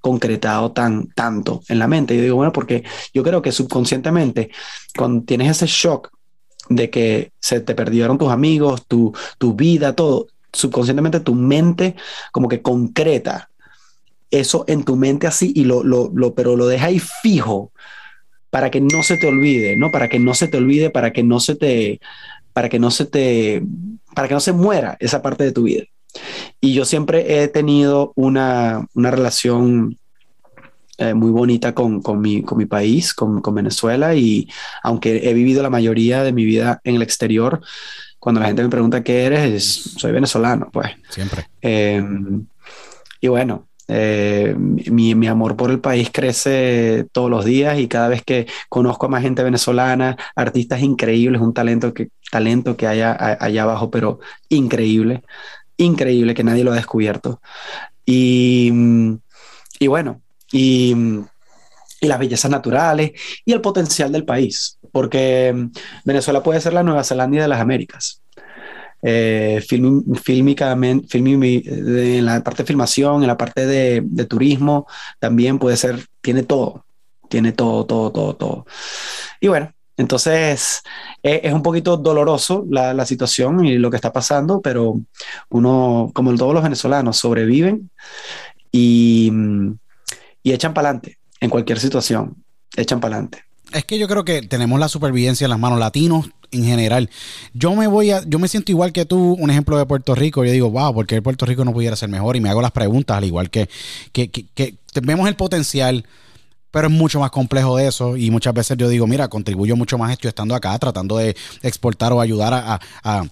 concretado tan tanto en la mente? Yo digo, bueno, porque yo creo que subconscientemente, cuando tienes ese shock de que se te perdieron tus amigos, tu, tu vida, todo, subconscientemente tu mente como que concreta eso en tu mente así y lo, lo pero lo deja ahí fijo para que no se te olvide, ¿no? Para que no se te olvide, para que no se te, para que no se te, para que no se muera esa parte de tu vida. Y yo siempre he tenido una, una relación eh, muy bonita con, con, mi, con mi país, con, con, Venezuela, y aunque he vivido la mayoría de mi vida en el exterior, cuando la gente me pregunta qué eres, soy venezolano, pues. Siempre. Em, y bueno, eh, mi, mi, amor por el país crece todos los días y cada vez que conozco a más gente venezolana, artistas increíbles, un talento que, talento que hay allá abajo, pero increíble, increíble que nadie lo ha descubierto. Y, y bueno, y, y las bellezas naturales y el potencial del país, porque Venezuela puede ser la Nueva Zelanda de las Américas eh, fílmicamente, en la parte de filmación, en la parte de, turismo, también puede ser, tiene todo, tiene todo, todo, todo, todo. Y bueno, Entonces, e, es, un poquito doloroso la, la, situación y lo que está pasando, pero uno, como todos los venezolanos, sobreviven y, y echan para adelante en cualquier situación, echan para adelante. Es que yo creo que tenemos la supervivencia en las manos latinos en general. Yo me voy a, yo me siento igual que tú, un ejemplo de Puerto Rico. Yo digo, wow, porque Puerto Rico no pudiera ser mejor? Y me hago las preguntas, al igual que, que, que, vemos el potencial, pero es mucho más complejo de eso. Y muchas veces yo digo, mira, contribuyo mucho más esto estando acá, tratando de exportar o ayudar a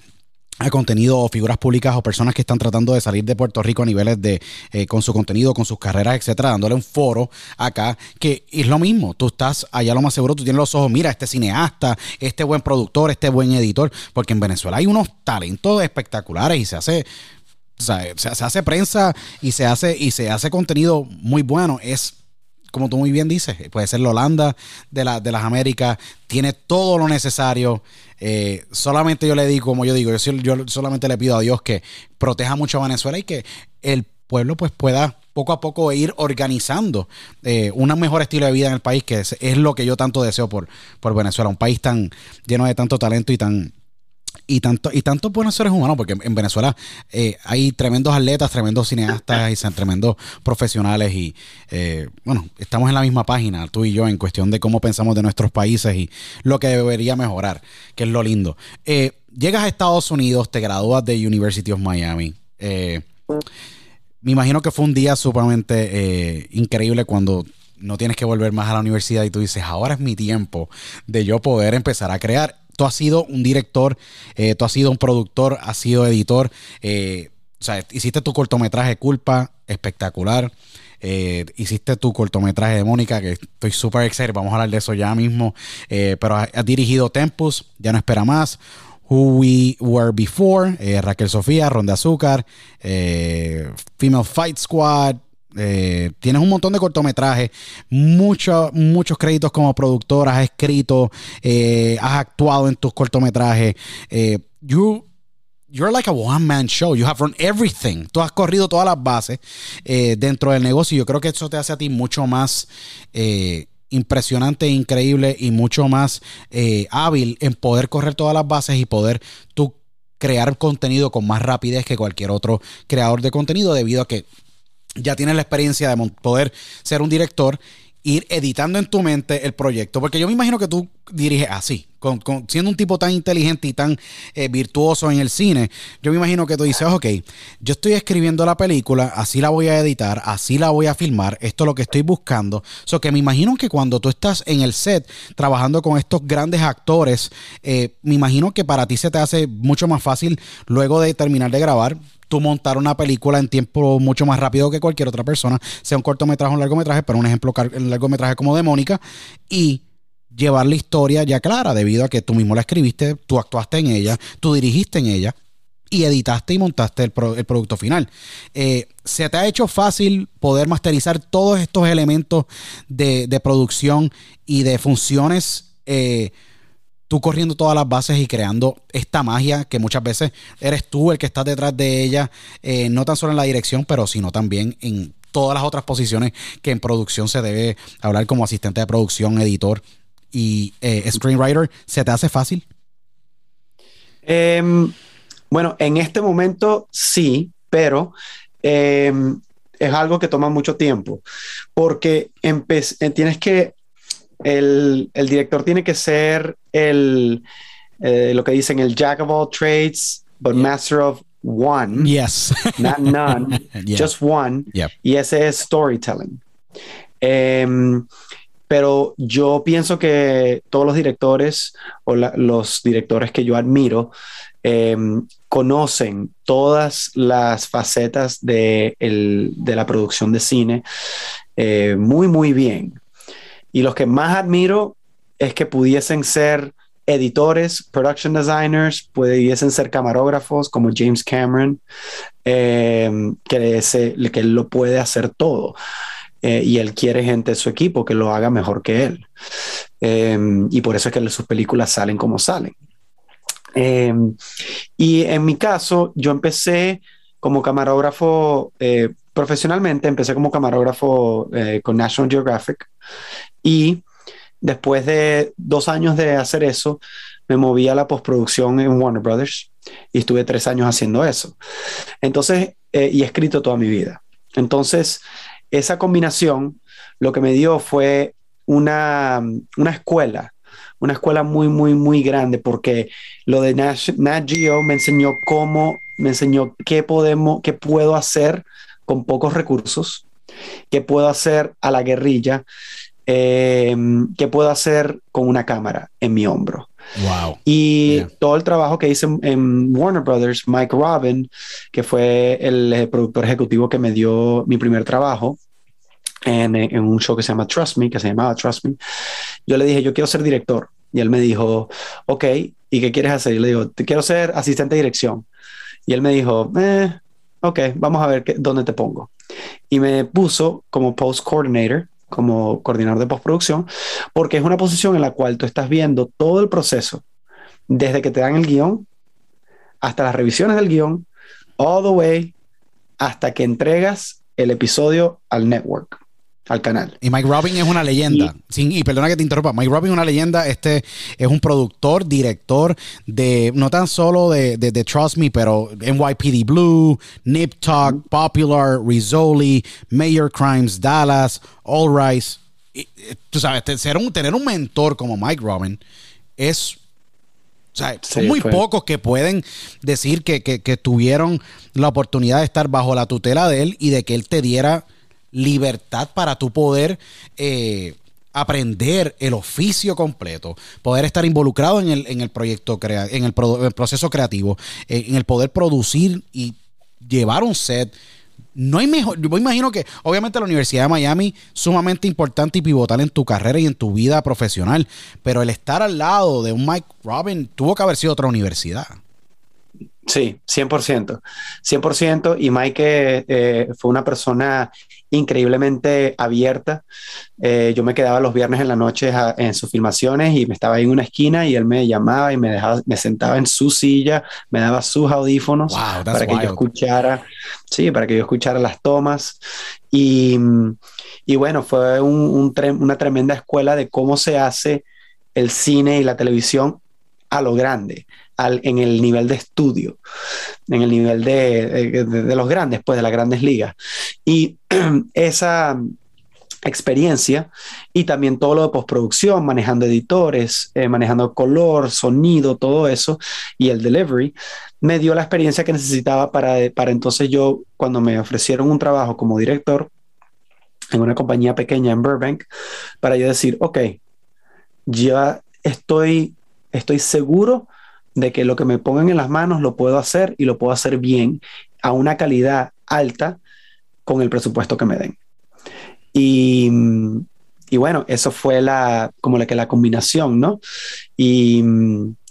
a contenido o figuras públicas o personas que están tratando de salir de Puerto Rico a niveles de eh, con su contenido, con sus carreras, etcétera, dándole un foro acá que es lo mismo. Tú estás allá lo más seguro, tú tienes los ojos, mira, este cineasta, este buen productor, este buen editor, porque en Venezuela hay unos talentos espectaculares y se hace o sea, se, se hace prensa y se hace y se hace contenido muy bueno. Es como tú muy bien dices, puede ser la Holanda de, la, de las Américas, tiene todo lo necesario. Eh, solamente yo le digo, como yo digo, yo, yo, solamente le pido a Dios que proteja mucho a Venezuela y que el pueblo pues pueda poco a poco ir organizando eh, un mejor estilo de vida en el país, que es, es, lo que yo tanto deseo por, por Venezuela, un país tan lleno de tanto talento y tan y tanto y tantos buenos seres humanos, porque en Venezuela eh, hay tremendos atletas, tremendos cineastas y tremendos profesionales y eh, bueno, estamos en la misma página, tú y yo, en cuestión de cómo pensamos de nuestros países y lo que debería mejorar, que es lo lindo. Eh, llegas a Estados Unidos, te gradúas de University of Miami. me imagino que fue un día sumamente increíble cuando no tienes que volver más a la universidad y tú dices, ahora es mi tiempo de yo poder empezar a crear tú has sido un director, eh, tú has sido un productor, has sido editor. Eh, o sea, hiciste tu cortometraje Culpa, espectacular. Eh, hiciste tu cortometraje de Mónica, que estoy súper excited, vamos a hablar de eso ya mismo. pero has, dirigido Tempus, Ya no espera más. Who We Were Before, Raquel Sofía, Ronda Azúcar, Female Fight Squad, eh, tienes un montón de cortometrajes, muchos muchos créditos como productor, has escrito, eh, has actuado en tus cortometrajes. Eh, you, you're like a one man show. You have run everything. Tú has corrido todas las bases dentro del negocio. Yo creo que eso te hace a ti mucho más impresionante, increíble y mucho más hábil en poder correr todas las bases y poder tú crear contenido con más rapidez que cualquier otro creador de contenido debido a que ya tienes la experiencia de poder ser un director, ir editando en tu mente el proyecto, porque yo me imagino que tú diriges así, con, siendo un tipo tan inteligente y tan eh, virtuoso en el cine, yo me imagino que tú dices, ok, yo estoy escribiendo la película, así la voy a editar, así la voy a filmar, esto es lo que estoy buscando. So que me imagino que cuando tú estás en el set trabajando con estos grandes actores, eh, me imagino que para ti se te hace mucho más fácil luego de terminar de grabar, tú montar una película en tiempo mucho más rápido que cualquier otra persona, sea un cortometraje o un largometraje, pero un ejemplo, un largometraje como de Mónica, y llevar la historia ya clara, debido a que tú mismo la escribiste, tú actuaste en ella, tú dirigiste en ella y editaste y montaste el, producto final. Eh, ¿Se te ha hecho fácil poder masterizar todos estos elementos de, producción y de funciones? Eh, tú corriendo todas las bases y creando esta magia que muchas veces eres tú el que estás detrás de ella, eh, no tan solo en la dirección, pero sino también en todas las otras posiciones que en producción se debe hablar como asistente de producción, editor y eh, screenwriter. ¿Se te hace fácil? Em, bueno, en este momento sí, pero em, es algo que toma mucho tiempo porque tienes que el, el director tiene que ser el, eh, lo que dicen el jack of all trades, but master of one. Yes. not none, just one. Y ese es storytelling. Em, pero yo pienso que todos los directores o los directores que yo admiro em, conocen todas las facetas de, el, de la producción de cine eh, muy, muy bien. Y los que más admiro es que pudiesen ser editores, production designers, pudiesen ser camarógrafos como James Cameron, eh, que, él lo puede hacer todo. Eh, y él quiere gente de su equipo que lo haga mejor que él. Eh, y por eso es que sus películas salen como salen. y en mi caso, yo empecé como camarógrafo profesionalmente, empecé como camarógrafo con National Geographic y después de dos años de hacer eso, me moví a la postproducción en Warner Brothers y estuve tres años haciendo eso. Entonces, eh, y he escrito toda mi vida. Entonces, esa combinación lo que me dio fue una, una escuela, una escuela muy, muy, muy grande, porque lo de Nat, Geo me enseñó cómo, me enseñó qué podemos, qué puedo hacer con pocos recursos, qué puedo hacer a la guerrilla, eh, qué puedo hacer con una cámara en mi hombro. Wow. Y todo el trabajo que hice en, Warner Brothers, Mike Robin, que fue el, el, productor ejecutivo que me dio mi primer trabajo en, en, un show que se llama Trust Me, que se llamaba Trust Me, yo le dije, yo quiero ser director. Y él me dijo, ok, ¿y qué quieres hacer? Y le digo, te quiero ser asistente de dirección. Y él me dijo, eh, ok, vamos a ver qué, dónde te pongo. Y me puso como post coordinator como coordinador de postproducción, porque es una posición en la cual tú estás viendo todo el proceso, desde que te dan el guion hasta las revisiones del guion, all the way hasta que entregas el episodio al network al canal. Y Mike Robin es una leyenda. Y, y perdona que te interrumpa, Mike Robin es una leyenda. Este es un productor, director de no tan solo de, de, Trust Me, pero NYPD Blue, Nip Talk, Popular, Rizzoli, Mayor Crimes, Dallas, All Rise. tú sabes, ser un, tener un mentor como Mike Robin es. O sea, son muy pocos que pueden decir que, que, que tuvieron la oportunidad de estar bajo la tutela de él y de que él te diera libertad para tu poder eh, aprender el oficio completo, poder estar involucrado en el, en el proyecto, en el, proceso creativo, eh, en el poder producir y llevar un set. No hay mejor, yo me imagino que obviamente la Universidad de Miami sumamente importante y pivotal en tu carrera y en tu vida profesional, pero el estar al lado de un Mike Robin tuvo que haber sido otra universidad. Sí, 100%. 100%. Y Mike eh, fue una persona increíblemente abierta. Eh, yo me quedaba los viernes en la noche en sus filmaciones y me estaba ahí en una esquina y él me llamaba y me dejaba, me sentaba en su silla, me daba sus audífonos para que yo escuchara, sí, para que yo escuchara las tomas. Y, y bueno, fue un, una tremenda escuela de cómo se hace el cine y la televisión a lo grande, al, en el nivel de estudio, en el nivel de, de, los grandes, pues de las grandes ligas. Y esa experiencia y también todo lo de postproducción, manejando editores, eh, manejando color, sonido, todo eso y el delivery, me dio la experiencia que necesitaba para, para entonces yo, cuando me ofrecieron un trabajo como director en una compañía pequeña en Burbank, para yo decir, ok, ya estoy estoy seguro de que lo que me pongan en las manos lo puedo hacer y lo puedo hacer bien a una calidad alta con el presupuesto que me den. Y, y bueno, eso fue la, como la que la combinación, ¿no? Y,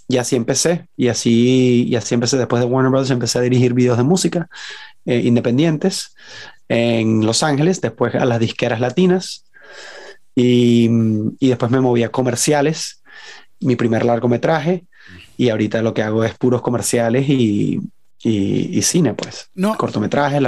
y, así empecé, y así, y así empecé después de Warner Brothers, empecé a dirigir videos de música eh, independientes en Los Ángeles, después a las disqueras latinas, y, y después me moví a comerciales mi primer largometraje y ahorita lo que hago es puros comerciales y, y, cine, pues. No. Cortometrajes.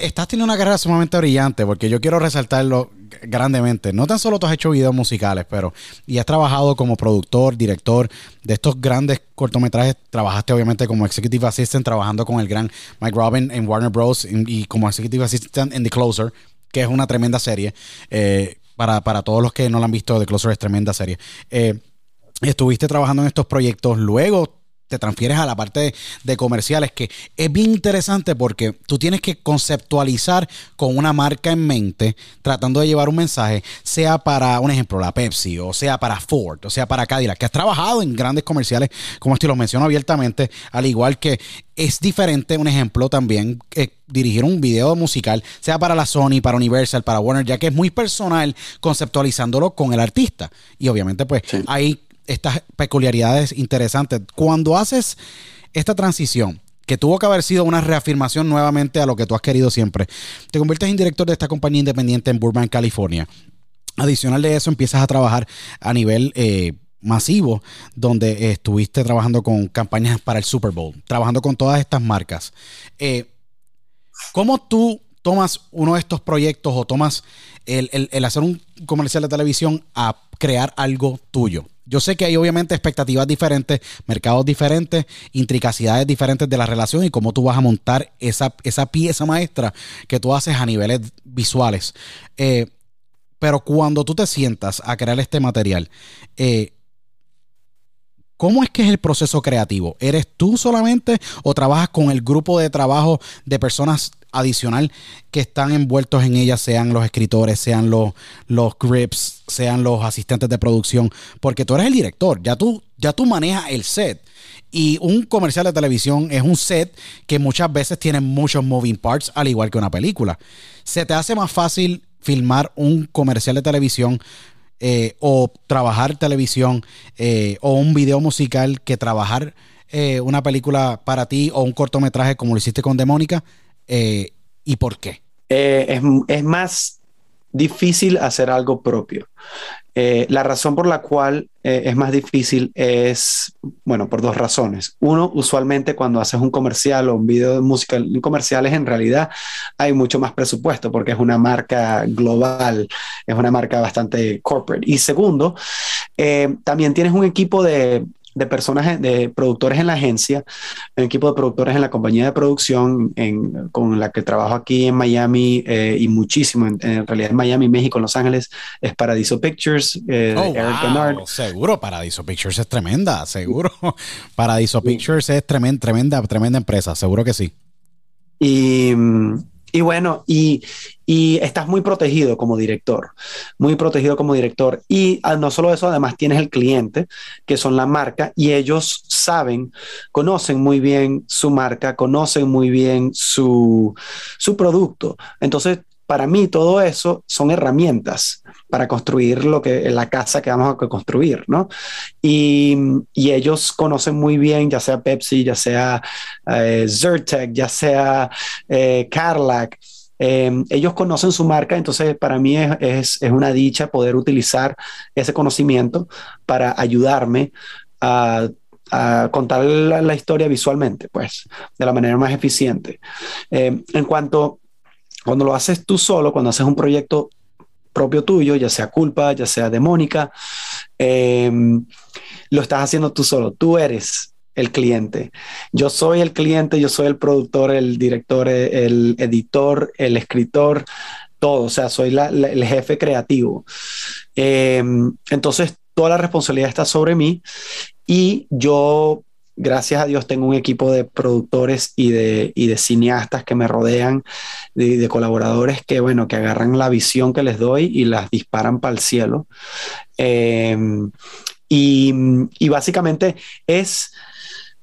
estás teniendo una carrera sumamente brillante porque yo quiero resaltarlo grandemente. No tan solo tú has hecho videos musicales, pero y has trabajado como productor, director de estos grandes cortometrajes. Trabajaste obviamente como executive assistant trabajando con el gran Mike Robin en Warner Bros. y como executive assistant en The Closer, que es una tremenda serie. Eh, para, para, todos los que no la han visto, The Closer es tremenda serie. Eh, estuviste trabajando en estos proyectos, luego te transfieres a la parte de, comerciales, que es bien interesante porque tú tienes que conceptualizar con una marca en mente, tratando de llevar un mensaje, sea para, un ejemplo, la Pepsi, o sea para Ford, o sea para Cadillac, que has trabajado en grandes comerciales, como esto y lo menciono abiertamente, al igual que es diferente, un ejemplo también, eh, dirigir un video musical, sea para la Sony, para Universal, para Warner, ya que es muy personal conceptualizándolo con el artista. Y obviamente, pues, hay estas peculiaridades interesantes. Cuando haces esta transición, que tuvo que haber sido una reafirmación nuevamente a lo que tú has querido siempre, te conviertes en director de esta compañía independiente en Burbank, California. Adicional de eso, empiezas a trabajar a nivel eh, masivo, donde estuviste trabajando con campañas para el Super Bowl, trabajando con todas estas marcas. Eh, ¿Cómo tú tomas uno de estos proyectos o tomas el, hacer un comercial de televisión a crear algo tuyo? Yo sé que hay obviamente expectativas diferentes, mercados diferentes, intricacidades diferentes de la relación y cómo tú vas a montar esa, esa pieza maestra que tú haces a niveles visuales. Eh, pero cuando tú te sientas a crear este material, eh, ¿Cómo es que es el proceso creativo? ¿Eres tú solamente o trabajas con el grupo de trabajo de personas adicional que están envueltos en ella, sean los escritores, sean los, los grips, sean los asistentes de producción? Porque tú eres el director, ya tú, ya tú manejas el set. Y un comercial de televisión es un set que muchas veces tiene muchos moving parts, al igual que una película. ¿Se te hace más fácil filmar un comercial de televisión eh, o trabajar televisión eh, o un video musical que trabajar eh, una película para ti o un cortometraje como lo hiciste con Demónica? ¿Y por qué? Es, es, más difícil hacer algo propio. Eh, la razón por la cual eh, es más difícil es, bueno, por dos razones. Uno, usualmente cuando haces un comercial o un video de música, comerciales en realidad hay mucho más presupuesto porque es una marca global, es una marca bastante corporate. Y segundo, eh, también tienes un equipo de de personas, de productores en la agencia, un equipo de productores en la compañía de producción con la que trabajo aquí en Miami eh, y muchísimo, en, realidad en Miami, México, en Los Ángeles, es Paradiso Pictures, eh, oh, Seguro, Paradiso Pictures es tremenda, seguro. Paradiso Pictures es tremenda, tremenda, tremenda empresa, seguro que sí. Y, mm, y bueno, y, estás muy protegido como director, muy protegido como director. Y ah, no solo eso, además tienes el cliente, que son la marca, y ellos saben, conocen muy bien su marca, conocen muy bien su, su producto. Entonces, para mí todo eso son herramientas para construir lo que la casa que vamos a construir, ¿no? Y, ellos conocen muy bien, ya sea Pepsi, ya sea eh, ya sea eh, Cadillac, em, ellos conocen su marca, entonces para mí es, una dicha poder utilizar ese conocimiento para ayudarme a, contar la, historia visualmente, pues, de la manera más eficiente. Em, en cuanto cuando lo haces tú solo, cuando haces un proyecto propio tuyo, ya sea culpa, ya sea demónica, em, lo estás haciendo tú solo. Tú eres el cliente. Yo soy el cliente, yo soy el productor, el director, el editor, el escritor, todo. O sea, soy el jefe creativo. Em, entonces, toda la responsabilidad está sobre mí y yo gracias a Dios tengo un equipo de productores y de, de cineastas que me rodean, de, de, colaboradores que, bueno, que agarran la visión que les doy y las disparan para el cielo. Em, y, básicamente es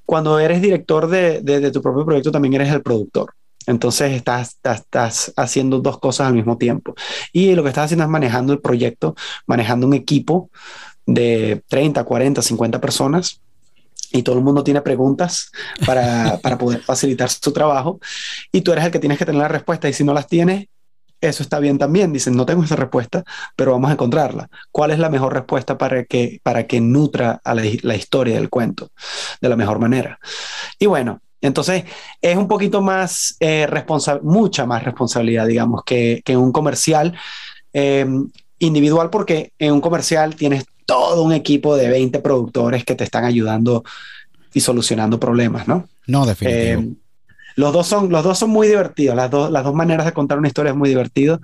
cuando eres director de, tu propio proyecto, también eres el productor. Entonces estás, estás, estás, haciendo dos cosas al mismo tiempo. Y lo que estás haciendo es manejando el proyecto, manejando un equipo de 30, 40, 50 personas y todo el mundo tiene preguntas para, para, poder facilitar su trabajo y tú eres el que tienes que tener la respuesta y si no las tienes, eso está bien también. Dicen, no tengo esa respuesta, pero vamos a encontrarla. ¿Cuál es la mejor respuesta para que, para que nutra a la, la historia del cuento de la mejor manera? Y bueno, entonces es un poquito más eh, responsable, mucha más responsabilidad, digamos, que, que en un comercial eh, individual, porque en un comercial tienes todo un equipo de 20 productores que te están ayudando y solucionando problemas, ¿no? No, definitivamente. Eh, los dos son, los dos son muy divertidos, las, las dos maneras de contar una historia es muy divertido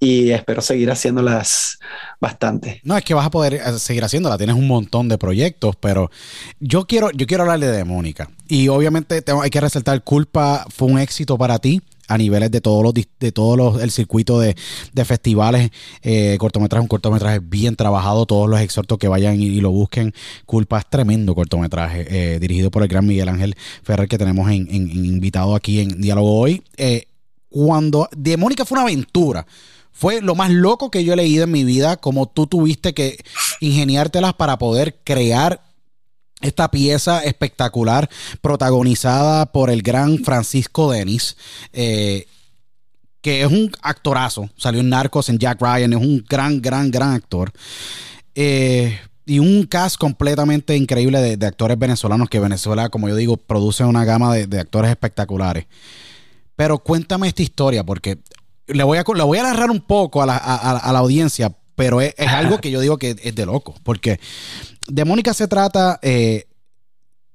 y espero seguir haciéndolas bastante. No, es que vas a poder eh, seguir haciéndolas, tienes un montón de proyectos, pero yo quiero, yo quiero hablarle de Mónica y obviamente hay que resaltar, Culpa fue un éxito para ti a niveles de todos los de todos los el circuito de, festivales. Eh, cortometraje un cortometraje bien trabajado. Todos los exhortos que vayan y, lo busquen. Culpa es tremendo cortometraje eh, dirigido por el gran Miguel Ángel Ferrer que tenemos en, invitado aquí en diálogo hoy. Eh, cuando Demónica fue una aventura fue lo más loco que yo he leído en mi vida, como tú tuviste que ingeniártelas para poder crear esta pieza espectacular protagonizada por el gran Francisco Denis, eh, que es un actorazo, salió en Narcos, en Jack Ryan, es un gran, gran, gran actor. Eh, y un cast completamente increíble de, actores venezolanos que Venezuela, como yo digo, produce una gama de, actores espectaculares. Pero cuéntame esta historia, porque le voy a, le voy a narrar un poco a la, a, la audiencia, pero es, algo que yo digo que es de loco, porque de Mónica se trata, eh,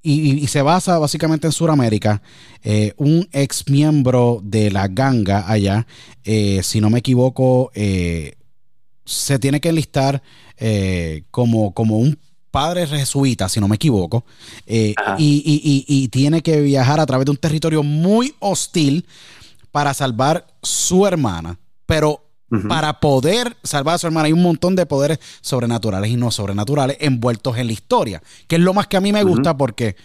y, se basa básicamente en Sudamérica. Eh, un ex miembro de la ganga allá, eh, si no me equivoco, se tiene que enlistar como, como un padre jesuita, si no me equivoco, y, y, tiene que viajar a través de un territorio muy hostil para salvar su hermana, pero para poder salvar a su hermana. Hay un montón de poderes sobrenaturales y no sobrenaturales envueltos en la historia, que es lo más que a mí me gusta porque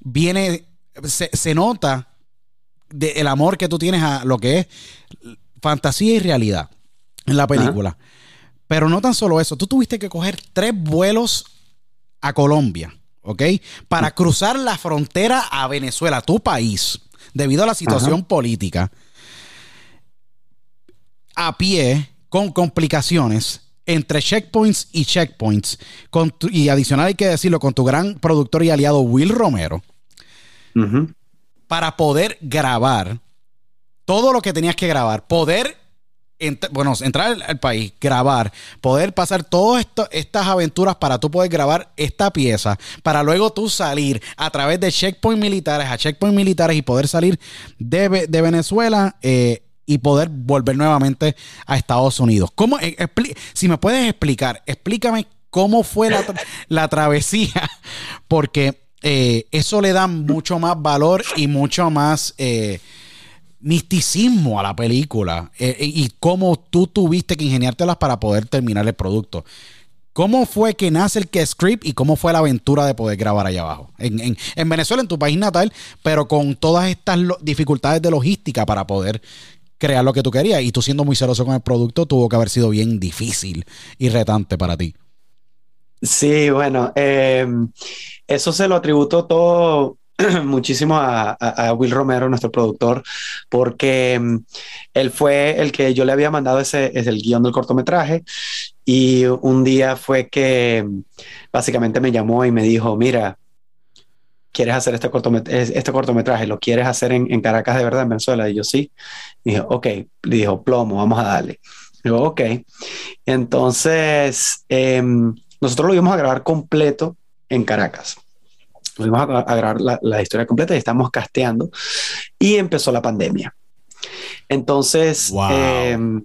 viene, se, nota el amor que tú tienes a lo que es fantasía y realidad en la película. Pero no tan solo eso, tú tuviste que coger tres vuelos a Colombia, ¿ok? Para cruzar la frontera a Venezuela, tu país debido a la situación política, a pie, con complicaciones, entre checkpoints y checkpoints, y adicional hay que decirlo, con tu gran productor y aliado Will Romero, para poder grabar todo lo que tenías que grabar, poder bueno, entrar al, país, grabar, poder pasar todas estas aventuras para tú poder grabar esta pieza, para luego tú salir a través de checkpoints militares a checkpoints militares y poder salir de, Venezuela eh, y poder volver nuevamente a Estados Unidos. ¿Cómo, eh, si me puedes explicar, explícame cómo fue la, travesía, porque eh, eso le da mucho más valor y mucho más misticismo a la película eh, eh, y cómo tú tuviste que ingeniártelas para poder terminar el producto. ¿Cómo fue que nace el que script y cómo fue la aventura de poder grabar allá abajo? En, Venezuela, en tu país natal, pero con todas estas dificultades de logística para poder crear lo que tú querías. Y tú siendo muy celoso con el producto, tuvo que haber sido bien difícil y retante para ti. Sí, bueno, eh, eso se lo atributo todo muchísimo a, Will Romero, nuestro productor, porque mm, él fue el que yo le había mandado ese, es el guion del cortometraje y un día fue que mm, básicamente me llamó y me dijo, mira, ¿quieres hacer este, cortometraje, este cortometraje? ¿Lo quieres hacer en, Caracas de verdad, en Venezuela? Y yo sí. Y dije, ok, le dijo, plomo, vamos a darle. Digo, ok. Entonces, em, nosotros lo íbamos a grabar completo en Caracas fuimos a, grabar la, historia completa y estamos casteando y empezó la pandemia. Entonces, em,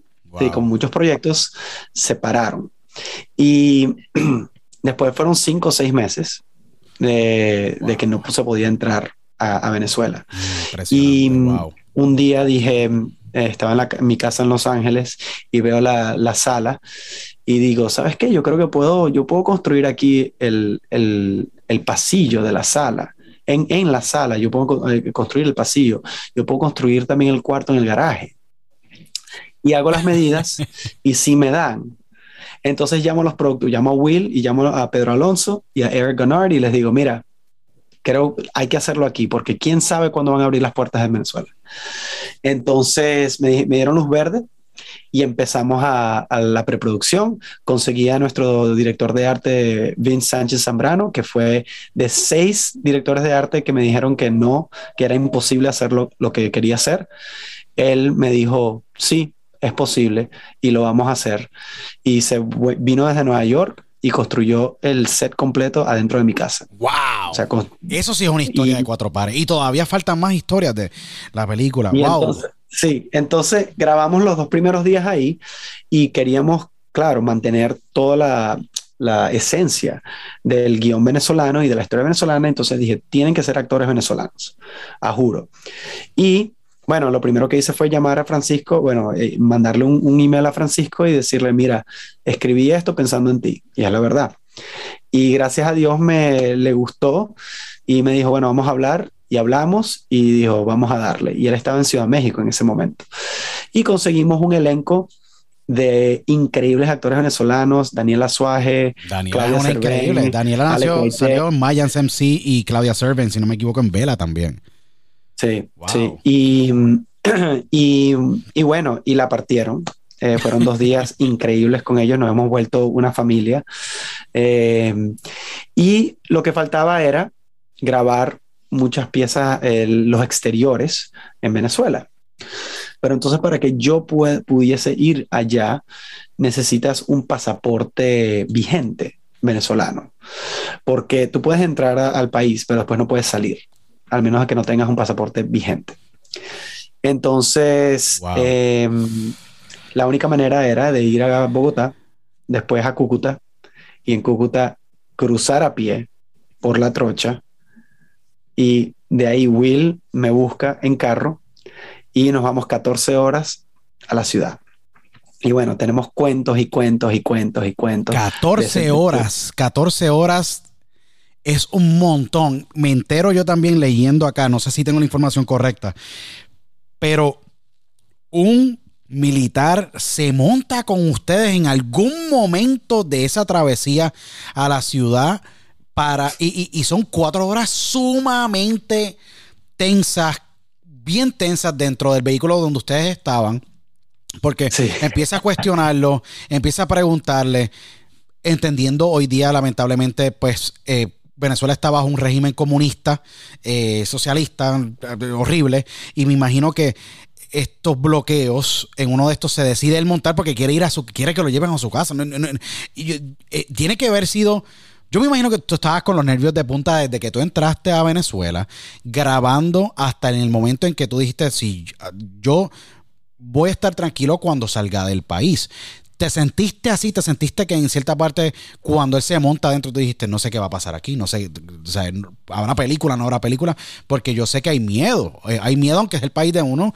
con muchos proyectos se pararon. Y después fueron cinco o seis meses de, que no se podía entrar a, Venezuela. Y un día dije, eh, estaba en, mi casa en Los Ángeles y veo la, la, sala y digo, ¿sabes qué? Yo creo que puedo, yo puedo construir aquí el, el, el pasillo de la sala. En, en, la sala, yo puedo eh, construir el pasillo, yo puedo construir también el cuarto en el garaje. Y hago las medidas y si me dan. Entonces llamo a los productos, llamo a Will y llamo a Pedro Alonso y a Eric Gannard y les digo, mira, creo hay que hacerlo aquí porque quién sabe cuándo van a abrir las puertas de Venezuela. Entonces me, me dieron luz verde y empezamos a, la preproducción. Conseguí a nuestro director de arte, Vince Sánchez Zambrano, que fue de seis directores de arte que me dijeron que no, que era imposible hacer lo, que quería hacer. Él me dijo, sí, es posible y lo vamos a hacer. Y se vino desde Nueva York y construyó el set completo adentro de mi casa. ¡Wow! Eso sí es una historia de cuatro pares. Y todavía faltan más historias de la película. ¡Wow! Sí, entonces grabamos los dos primeros días ahí y queríamos, claro, mantener toda la, esencia del guion venezolano y de la historia venezolana. Entonces dije, tienen que ser actores venezolanos, a juro. Y bueno, lo primero que hice fue llamar a Francisco, bueno, eh, mandarle un, un, email a Francisco y decirle, mira, escribí esto pensando en ti. Y es la verdad. Y gracias a Dios me le gustó y me dijo, bueno, vamos a hablar y hablamos y dijo, vamos a darle. Y él estaba en Ciudad México en ese momento. Y conseguimos un elenco de increíbles actores venezolanos, Daniel Azuaje, Daniela es increíble. Daniela nació, salió en Mayans MC y Claudia Serven, si no me equivoco, en Vela también. Sí, sí. Y, y, y, bueno, y la partieron. Eh, fueron dos días increíbles con ellos, nos hemos vuelto una familia. Eh, y lo que faltaba era grabar muchas piezas, los exteriores en Venezuela. Pero entonces para que yo pudiese ir allá, necesitas un pasaporte vigente venezolano, porque tú puedes entrar al país, pero después no puedes salir, al menos a que no tengas un pasaporte vigente. Entonces, em, la única manera era de ir a Bogotá, después a Cúcuta, y en Cúcuta cruzar a pie por la trocha, y de ahí Will me busca en carro y nos vamos 14 horas a la ciudad. Y bueno, tenemos cuentos y cuentos y cuentos y cuentos. 14 horas, 14 horas es un montón. Me entero yo también leyendo acá, no sé si tengo la información correcta, pero un militar se monta con ustedes en algún momento de esa travesía a la ciudad para, y, y son cuatro horas sumamente tensas, bien tensas dentro del vehículo donde ustedes estaban, porque empieza a cuestionarlo, empieza a preguntarle, entendiendo hoy día, lamentablemente, pues eh, Venezuela está bajo un régimen comunista, eh, socialista, eh, horrible, y me imagino que estos bloqueos, en uno de estos se decide el montar porque quiere ir a su, quiere que lo lleven a su casa. tiene que haber sido yo me imagino que tú estabas con los nervios de punta desde que tú entraste a Venezuela, grabando hasta en el momento en que tú dijiste, sí, yo voy a estar tranquilo cuando salga del país. ¿Te sentiste así? ¿Te sentiste que en cierta parte, cuando él se monta adentro, tú dijiste, no sé qué va a pasar aquí? No sé, o sea, ¿habrá película? ¿No habrá película? Porque yo sé que hay miedo. Eh, hay miedo, aunque es el país de uno,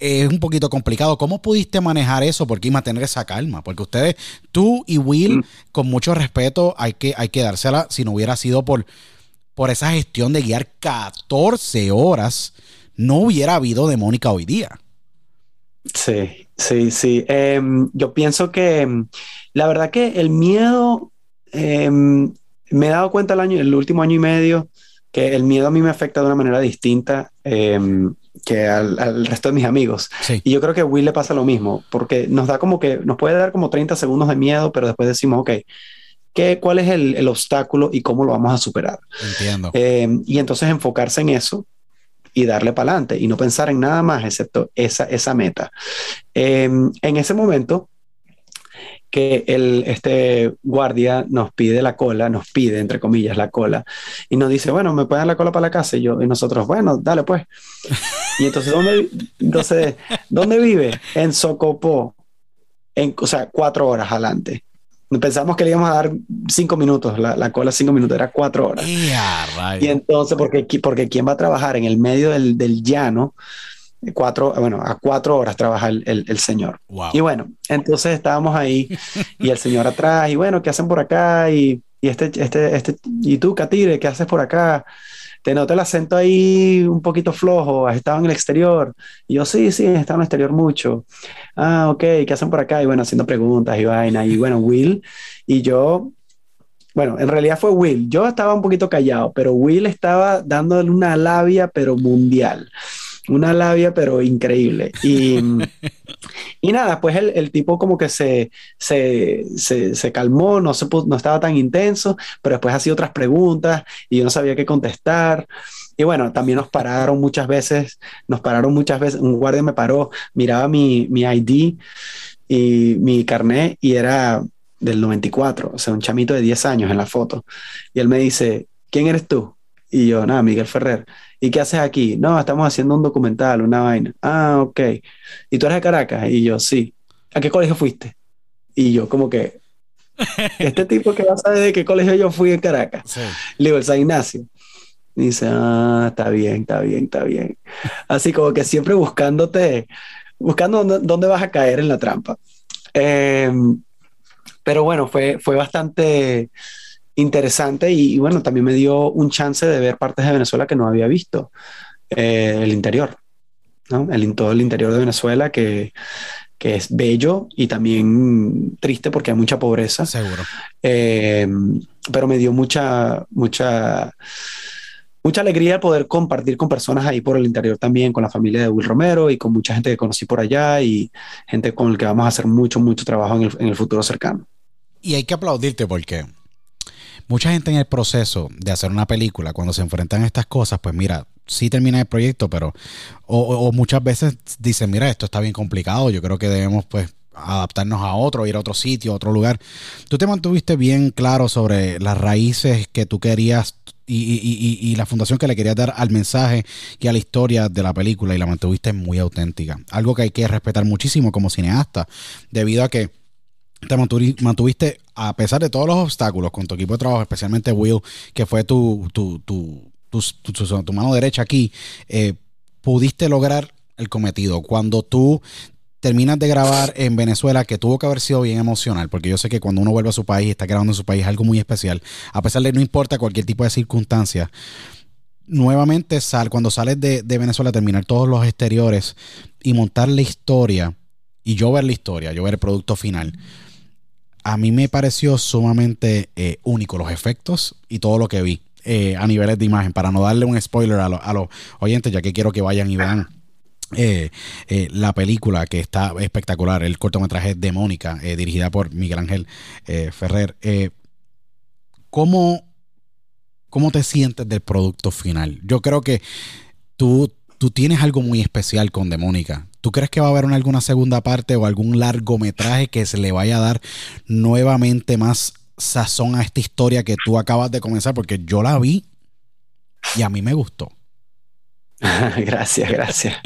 es un poquito complicado. ¿Cómo pudiste manejar eso? Porque y mantener esa calma. Porque ustedes, tú y Will, mm. con mucho respeto, hay que, hay que dársela si no hubiera sido por, por esa gestión de guiar 14 horas, no hubiera habido de Mónica hoy día. Sí, sí, sí. Em, yo pienso que em, la verdad que el miedo, em, me he dado cuenta el año, el último año y medio, que el miedo a mí me afecta de una manera distinta que al, resto de mis amigos. Y yo creo que a Will le pasa lo mismo, porque nos da como que, nos puede dar como 30 segundos de miedo, pero después decimos, ok, ¿qué, ¿cuál es el, el obstáculo y cómo lo vamos a superar? Entiendo. Y entonces enfocarse en eso y darle para adelante y no pensar en nada más excepto esa, esa meta. Eh, en ese momento, que el, este guardia nos pide la cola, nos pide, entre comillas, la cola, y nos dice, bueno, ¿me pueden dar la cola para la casa? Y, yo, y nosotros, bueno, dale pues. Y entonces, ¿dónde, entonces, ¿dónde vive? En Socopó, en, o sea, cuatro horas adelante. Pensamos que le íbamos a dar cinco minutos, la, la cola cinco minutos, era cuatro horas. y entonces, porque, porque ¿quién va a trabajar en el medio del, del llano? cuatro, bueno, a cuatro horas trabaja el, el, señor. Y bueno, entonces estábamos ahí y el señor atrás y bueno, ¿qué hacen por acá? Y, y este, este, este, y tú, Catire, ¿qué haces por acá? Te noto el acento ahí un poquito flojo, has estado en el exterior. Y yo, sí, sí, he estado en el exterior mucho. Ah, ok, ¿qué hacen por acá? Y bueno, haciendo preguntas y vaina. Y bueno, Will y yo bueno, en realidad fue Will. Yo estaba un poquito callado, pero Will estaba dándole una labia, pero mundial una labia, pero increíble. Y, y nada, pues el, el, tipo como que se, se, se, se calmó, no, se, no estaba tan intenso, pero después hacía otras preguntas y yo no sabía qué contestar. Y bueno, también nos pararon muchas veces, nos pararon muchas veces, un guardia me paró, miraba mi, mi ID y mi carnet y era del 94, o sea, un chamito de 10 años en la foto. Y él me dice, ¿quién eres tú? Y yo, nada, Miguel Ferrer. ¿Y qué haces aquí? No, estamos haciendo un documental, una vaina. Ah, ok. ¿Y tú eres de Caracas? Y yo, sí. ¿A qué colegio fuiste? Y yo, como que, este tipo que va a saber de qué colegio yo fui en Caracas. Le digo, el San Ignacio. Y dice, ah, está bien, está bien, está bien. Así como que siempre buscándote, buscando dónde, vas a caer en la trampa. Em, pero bueno, fue, fue bastante interesante y, bueno, también me dio un chance de ver partes de Venezuela que no había visto, eh, el interior, ¿no? El, todo el interior de Venezuela que, que es bello y también triste porque hay mucha pobreza. Seguro. Eh, pero me dio mucha, mucha, mucha alegría poder compartir con personas ahí por el interior también, con la familia de Will Romero y con mucha gente que conocí por allá y gente con la que vamos a hacer mucho, mucho trabajo en el, en el futuro cercano. Y hay que aplaudirte porque mucha gente en el proceso de hacer una película, cuando se enfrentan a estas cosas, pues mira, sí termina el proyecto, pero o, muchas veces dicen, mira, esto está bien complicado, yo creo que debemos pues adaptarnos a otro, ir a otro sitio, a otro lugar. Tú te mantuviste bien claro sobre las raíces que tú querías y, la fundación que le querías dar al mensaje y a la historia de la película y la mantuviste muy auténtica. Algo que hay que respetar muchísimo como cineasta, debido a que te mantuviste, a pesar de todos los obstáculos con tu equipo de trabajo, especialmente Will, que fue tu, tu, tu, tu, mano derecha aquí, eh, pudiste lograr el cometido. Cuando tú terminas de grabar en Venezuela, que tuvo que haber sido bien emocional, porque yo sé que cuando uno vuelve a su país y está grabando en su país es algo muy especial, a pesar de no importa cualquier tipo de circunstancia. Nuevamente, sal, cuando sales de, Venezuela, terminar todos los exteriores y montar la historia, y yo ver la historia, yo ver el producto final, a mí me pareció sumamente eh, único los efectos y todo lo que vi eh, a niveles de imagen, para no darle un spoiler a, los oyentes, ya que quiero que vayan y vean eh, la película que está espectacular, el cortometraje de Mónica, dirigida por Miguel Ángel Ferrer. ¿cómo, ¿Cómo te sientes del producto final? Yo creo que tú, tú tienes algo muy especial con Demónica. ¿Tú crees que va a haber una, alguna segunda parte o algún largometraje que se le vaya a dar nuevamente más sazón a esta historia que tú acabas de comenzar? Porque yo la vi y a mí me gustó. gracias, gracias.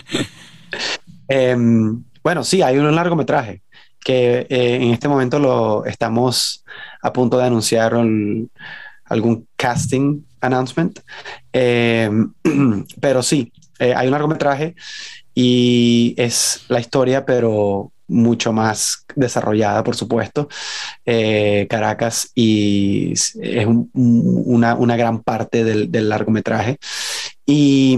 Em, bueno, sí, hay un largometraje que eh, en este momento lo estamos a punto de anunciar algún casting announcement. Em, pero sí, eh, hay un largometraje y es la historia, pero mucho más desarrollada, por supuesto. Eh, Caracas y es una, gran parte del, largometraje. Y,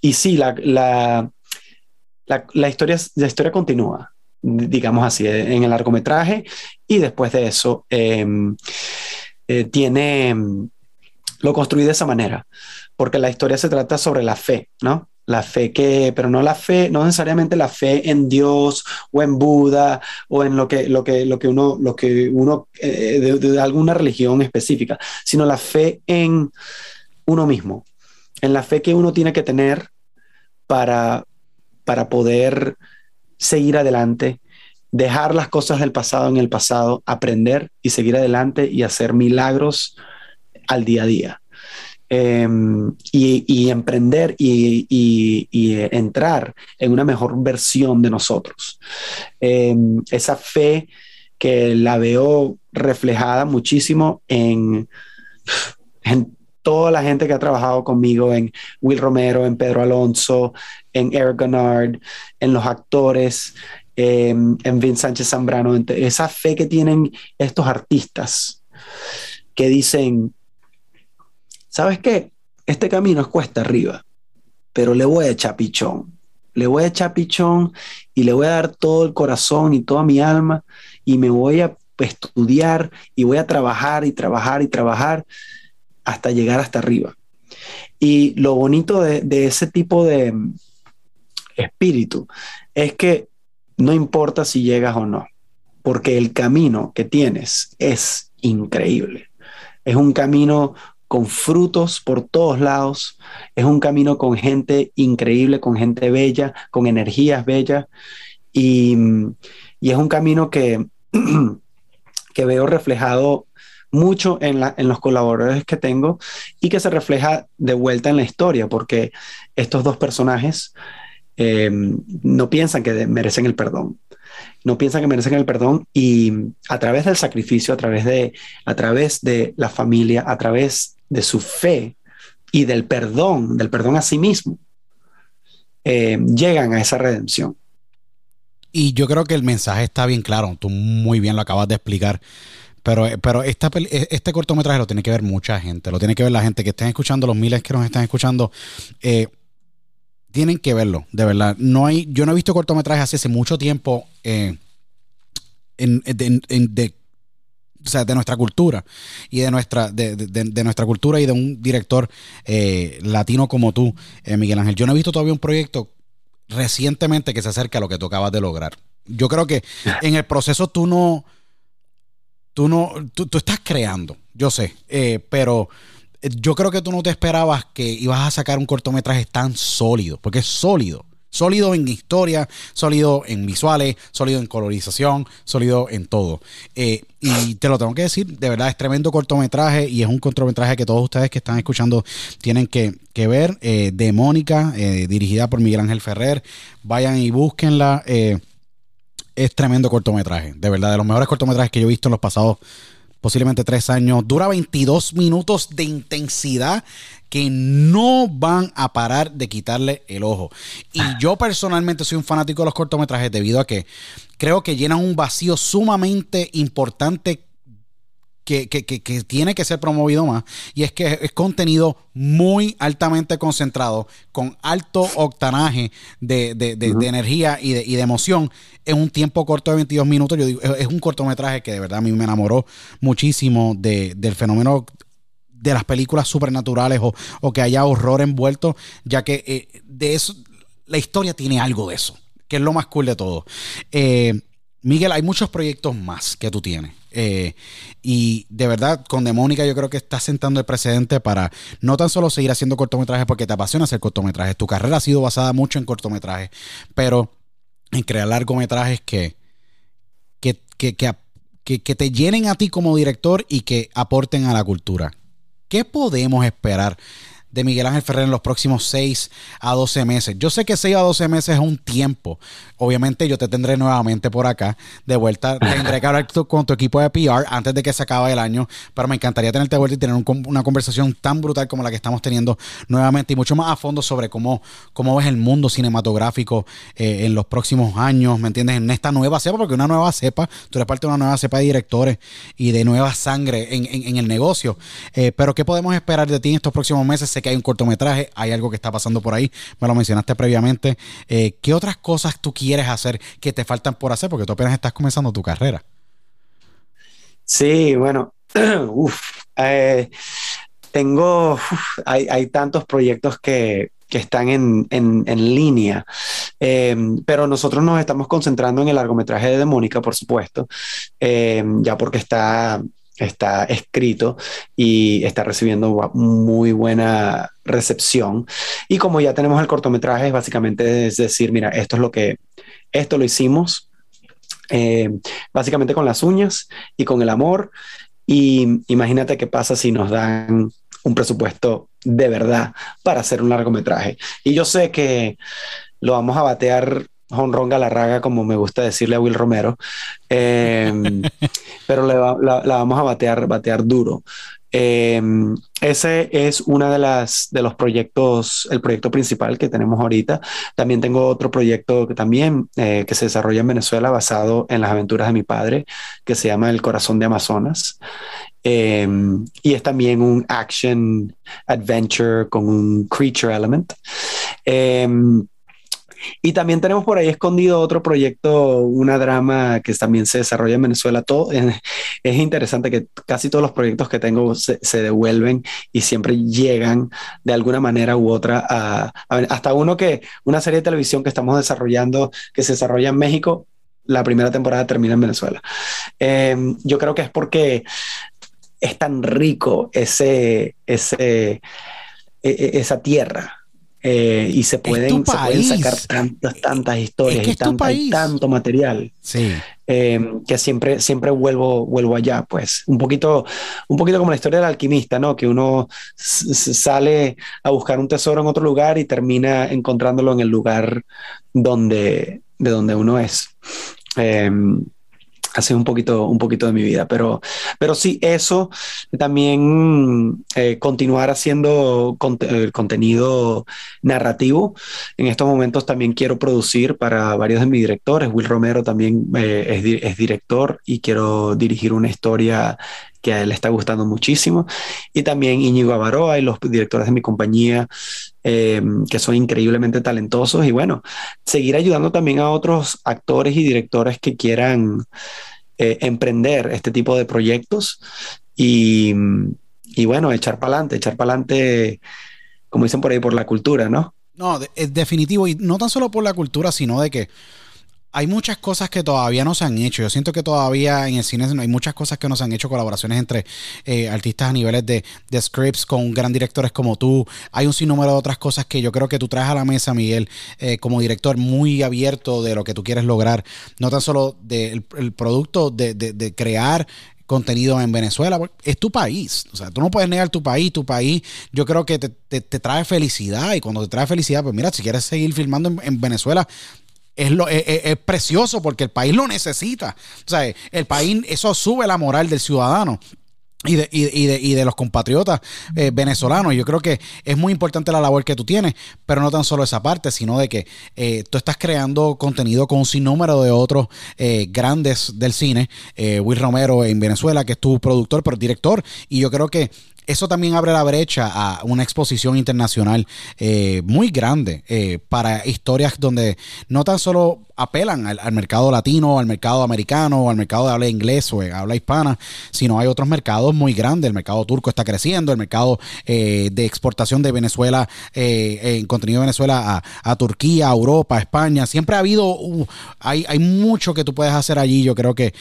y sí, la, la, la, historia, la historia continúa, digamos así, en el largometraje y después de eso em, eh, tiene, lo construí de esa manera, porque la historia se trata sobre la fe, ¿no? La fe que, pero no la fe, no necesariamente la fe en Dios o en Buda o en lo que, lo que, lo que uno, lo que uno eh, de alguna religión específica, sino la fe en uno mismo, en la fe que uno tiene que tener para, para poder seguir adelante, dejar las cosas del pasado en el pasado, aprender y seguir adelante y hacer milagros al día a día. Em, y, emprender y, entrar en una mejor versión de nosotros. Em, esa fe que la veo reflejada muchísimo en, en toda la gente que ha trabajado conmigo en Will Romero, en Pedro Alonso, en Eric Gonnard, en los actores, em, en Vince Sánchez Zambrano, esa fe que tienen estos artistas que dicen, ¿sabes qué? Este camino es cuesta arriba, pero le voy a echar pichón. Le voy a echar pichón y le voy a dar todo el corazón y toda mi alma y me voy a estudiar y voy a trabajar y trabajar y trabajar hasta llegar hasta arriba. Y lo bonito de, ese tipo de espíritu es que no importa si llegas o no, porque el camino que tienes es increíble. Es un camino con frutos por todos lados, es un camino con gente increíble, con gente bella, con energías bellas, y, y es un camino que, que veo reflejado mucho en, los colaboradores que tengo y que se refleja de vuelta en la historia, porque estos dos personajes em, no piensan que merecen el perdón, no piensan que merecen el perdón y a través del sacrificio, a través de, a través de la familia, a través de su fe y del perdón, del perdón a sí mismo, em, llegan a esa redención. Y yo creo que el mensaje está bien claro, tú muy bien lo acabas de explicar. Pero, pero esta, e, este cortometraje lo tiene que ver mucha gente, lo tiene que ver la gente que estén escuchando, los miles que nos están escuchando. Eh, tienen que verlo, de verdad. No hay, yo no he visto cortometrajes hace, mucho tiempo eh, de, nuestra cultura y de nuestra, de, nuestra cultura y de un director eh, latino como tú, Miguel Ángel. Yo no he visto todavía un proyecto recientemente que se acerque a lo que tú acabas de lograr. Yo creo que en el proceso tú no tú no, tú, estás creando. yo sé, eh, pero yo creo que tú no te esperabas que ibas a sacar un cortometraje tan sólido, porque es sólido. Sólido en historia, sólido en visuales, sólido en colorización, sólido en todo. Eh, y te lo tengo que decir, de verdad es tremendo cortometraje y es un cortometraje que todos ustedes que están escuchando tienen que, ver. Eh, de Mónica, eh, dirigida por Miguel Ángel Ferrer. Vayan y búsquenla. es tremendo cortometraje, de verdad, de los mejores cortometrajes que yo he visto en los pasados posiblemente tres años. Dura 22 minutos de intensidad que no van a parar de quitarle el ojo. Y yo personalmente soy un fanático de los cortometrajes debido a que creo que llenan un vacío sumamente importante que, tiene que ser promovido más. Y es que es contenido muy altamente concentrado, con alto octanaje de, energía y de, emoción en un tiempo corto de 22 minutos. Yo digo, es un cortometraje que de verdad a mí me enamoró muchísimo del fenómeno de las películas supernaturales o, que haya horror envuelto, ya que eh, de eso, la historia tiene algo de eso, que es lo más cool de todo. Eh, Miguel, hay muchos proyectos más que tú tienes. Eh, y de verdad, con Demónica yo creo que estás sentando el precedente para no tan solo seguir haciendo cortometrajes porque te apasiona hacer cortometrajes. Tu carrera ha sido basada mucho en cortometrajes, pero en crear largometrajes que, que, que, que te llenen a ti como director y que aporten a la cultura. ¿Qué podemos esperar de Miguel Ángel Ferrer en los próximos 6 a 12 meses. Yo sé que 6 a 12 meses es un tiempo. Obviamente yo te tendré nuevamente por acá de vuelta. Tendré que hablar con tu equipo de PR antes de que se acabe el año, pero me encantaría tenerte de vuelta y tener una conversación tan brutal como la que estamos teniendo nuevamente y mucho más a fondo sobre cómo, cómo ves el mundo cinematográfico eh, en los próximos años, ¿me entiendes? En esta nueva cepa, porque una nueva cepa, tú eres parte de una nueva cepa de directores y de nueva sangre en, el negocio. Eh, pero ¿qué podemos esperar de ti en estos próximos meses? Que hay un cortometraje, hay algo que está pasando por ahí, me lo mencionaste previamente. Eh, ¿Qué otras cosas tú quieres hacer que te faltan por hacer? Porque tú apenas estás comenzando tu carrera. Sí, bueno, eh, tengo, hay, tantos proyectos que, están en, línea. Eh, pero nosotros nos estamos concentrando en el largometraje de Mónica, por supuesto, ya porque está está escrito y está recibiendo muy buena recepción. Y como ya tenemos el cortometraje, básicamente es decir, mira, esto es lo que, esto lo hicimos eh, básicamente con las uñas y con el amor. Y imagínate qué pasa si nos dan un presupuesto de verdad para hacer un largometraje. Y yo sé que lo vamos a batear honrón galarraga, como me gusta decirle a Will Romero, em, pero la, vamos a batear, batear duro. Em, ese es uno de las de los proyectos, el proyecto principal que tenemos ahorita. También tengo otro proyecto que también eh, que se desarrolla en Venezuela basado en las aventuras de mi padre, que se llama El Corazón de Amazonas. Em, y es también un action adventure con un creature element. Y también tenemos por ahí escondido otro proyecto, una drama que también se desarrolla en Venezuela. Todo, es interesante que casi todos los proyectos que tengo se, devuelven y siempre llegan de alguna manera u otra a, hasta uno que, una serie de televisión que estamos desarrollando, que se desarrolla en México, la primera temporada termina en Venezuela. Em, yo creo que es porque es tan rico ese, ese, e, e, esa tierra eh, y se pueden, sacar tantas, tantas historias y, tanto material sí. Eh, que siempre, siempre vuelvo, vuelvo allá. Pues un poquito, un poquito como la historia del alquimista, ¿no? Que uno sale a buscar un tesoro en otro lugar y termina encontrándolo en el lugar donde, de donde uno es. Eh, ha sido un poquito, un poquito de mi vida, pero, pero sí, eso también eh, continuar haciendo eh, contenido narrativo. En estos momentos también quiero producir para varios de mis directores. Will Romero también eh, es, director y quiero dirigir una historia que a él le está gustando muchísimo. Y también Íñigo Avaroa y los directores de mi compañía, que son increíblemente talentosos. Y bueno, seguir ayudando también a otros actores y directores que quieran eh, emprender este tipo de proyectos y, bueno, echar para adelante, echar para adelante, como dicen por ahí, por la cultura, ¿no? No, es definitivo, y no tan solo por la cultura, sino de que hay muchas cosas que todavía no se han hecho. Yo siento que todavía en el cine hay muchas cosas que no se han hecho, colaboraciones entre eh, artistas a niveles de, scripts con gran directores como tú. Hay un sinnúmero de otras cosas que yo creo que tú traes a la mesa, Miguel, eh, como director muy abierto de lo que tú quieres lograr. No tan solo del producto de, de crear contenido en Venezuela. Es tu país. O sea, tú no puedes negar tu país. Tu país, yo creo que te, trae felicidad. Y cuando te trae felicidad, pues mira, si quieres seguir filmando en, Venezuela, es, lo, es, precioso porque el país lo necesita. O sea, el país, eso sube la moral del ciudadano y de, y, de, y de los compatriotas eh, venezolanos. Yo creo que es muy importante la labor que tú tienes, pero no tan solo esa parte, sino de que eh, tú estás creando contenido con un sinnúmero de otros eh, grandes del cine. Will Romero en Venezuela, que es tu productor, pero director. Y yo creo que eso también abre la brecha a una exposición internacional eh, muy grande eh, para historias donde no tan solo apelan al, mercado latino, al mercado americano, al mercado de habla inglés o habla hispana, sino hay otros mercados muy grandes. El mercado turco está creciendo, el mercado eh, de exportación de Venezuela, en contenido de Venezuela a, Turquía, a Europa, a España. Siempre ha habido, uh, hay, hay mucho que tú puedes hacer allí. Yo creo que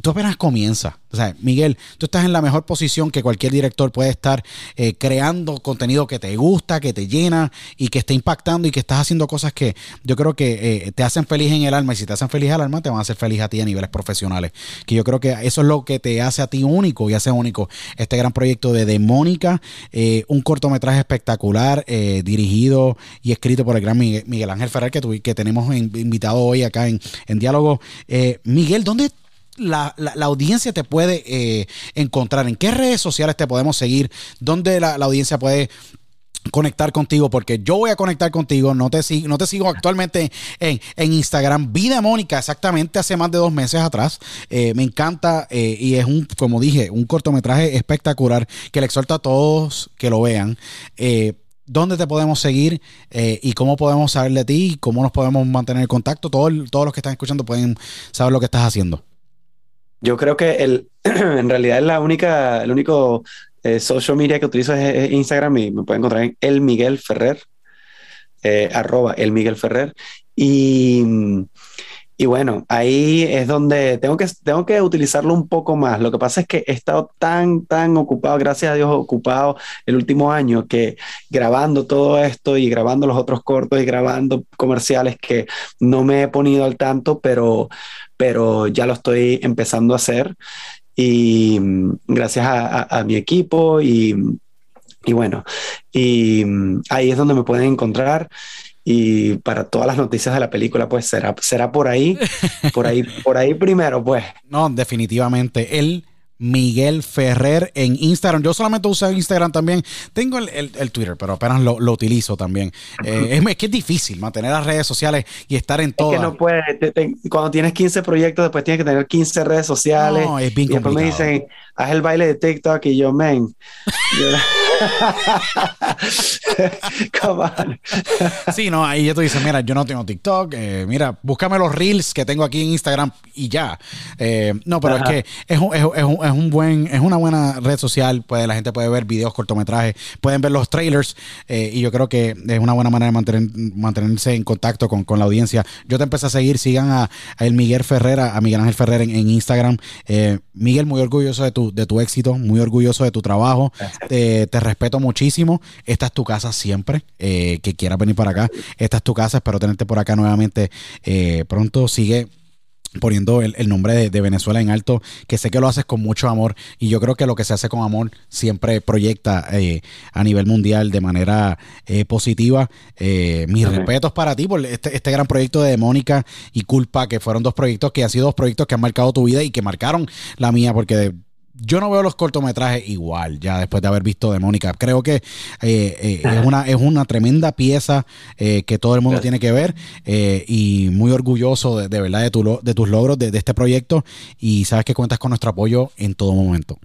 tú apenas comienzas. O sea, Miguel, tú estás en la mejor posición que cualquier director puede estar eh, creando contenido que te gusta, que te llena y que esté impactando y que estás haciendo cosas que yo creo que eh, te hacen feliz en el alma. Y si te hacen feliz al alma, te van a hacer feliz a ti a niveles profesionales. Que yo creo que eso es lo que te hace a ti único y hace único este gran proyecto de Demónica, eh, un cortometraje espectacular, dirigido y escrito por el gran Miguel, Ángel Ferrer, que, que tenemos invitado hoy acá en, en Diálogo. Miguel, ¿dónde la, audiencia te puede eh, encontrar? ¿En qué redes sociales te podemos seguir? ¿Dónde la, audiencia puede conectar contigo porque yo voy a conectar contigo, no te no te sigo actualmente en, Instagram, Vida Mónica, exactamente hace más de dos meses atrás, eh, me encanta eh, y es un, como dije, un cortometraje espectacular que le exhorto a todos que lo vean. ¿Dónde te podemos seguir y cómo podemos saber de ti? ¿Cómo nos podemos mantener en contacto? todos los que están escuchando pueden saber lo que estás haciendo. Yo creo que el, en realidad es la única, el único eh, social media que utilizo es, Instagram y me pueden encontrar en El Miguel Ferrer, eh, arroba El Miguel Ferrer. Y, y bueno, ahí es donde tengo que, tengo que utilizarlo un poco más. Lo que pasa es que he estado tan, tan ocupado, gracias a Dios, ocupado el último año, que grabando todo esto y grabando los otros cortos y grabando comerciales que no me he ponido al tanto, pero, pero ya lo estoy empezando a hacer y mm, gracias a, mi equipo y, y, bueno, y mm, ahí es donde me pueden encontrar y para todas las noticias de la película pues será será por ahí por ahí por ahí primero pues. No definitivamente. Él Miguel Ferrer en Instagram. Yo solamente uso Instagram también. Tengo el, Twitter, pero apenas lo, utilizo también. Eh, es, que es difícil mantener las redes sociales y estar en todo. Es que no puedes. cuando tienes 15 proyectos, después tienes que tener 15 redes sociales. No, es bien y después me dicen, haz el baile de TikTok y yo, men. sí, no, ahí ya tú dices, mira, yo no tengo TikTok, eh, mira, búscame los reels que tengo aquí en Instagram y ya. Eh, no, pero es que es un, es, un, es un, buen, es una buena red social, pues la gente puede ver videos, cortometrajes, pueden ver los trailers eh, y yo creo que es una buena manera de mantener, mantenerse en contacto con, la audiencia. Yo te empecé a seguir, sigan a, el Miguel Ferrera, a Miguel Ángel Ferrer en, Instagram. Miguel, muy orgulloso de tu, de tu éxito, muy orgulloso de tu trabajo. te respeto muchísimo. Esta es tu casa siempre. Eh, que quieras venir para acá. Esta es tu casa. Espero tenerte por acá nuevamente eh, pronto. Sigue poniendo el, nombre de, Venezuela en alto, que sé que lo haces con mucho amor y yo creo que lo que se hace con amor siempre proyecta eh, a nivel mundial de manera positiva. mis respetos para ti por este, este, gran proyecto de Mónica y Culpa, que fueron dos proyectos que han sido dos proyectos que han marcado tu vida y que marcaron la mía, porque yo no veo los cortometrajes igual, ya después de haber visto de Mónica. Creo que eh, eh, es, una, es una tremenda pieza eh, que todo el mundo tiene que ver y muy orgulloso de, verdad de, tu, de tus logros de, este proyecto y sabes que cuentas con nuestro apoyo en todo momento.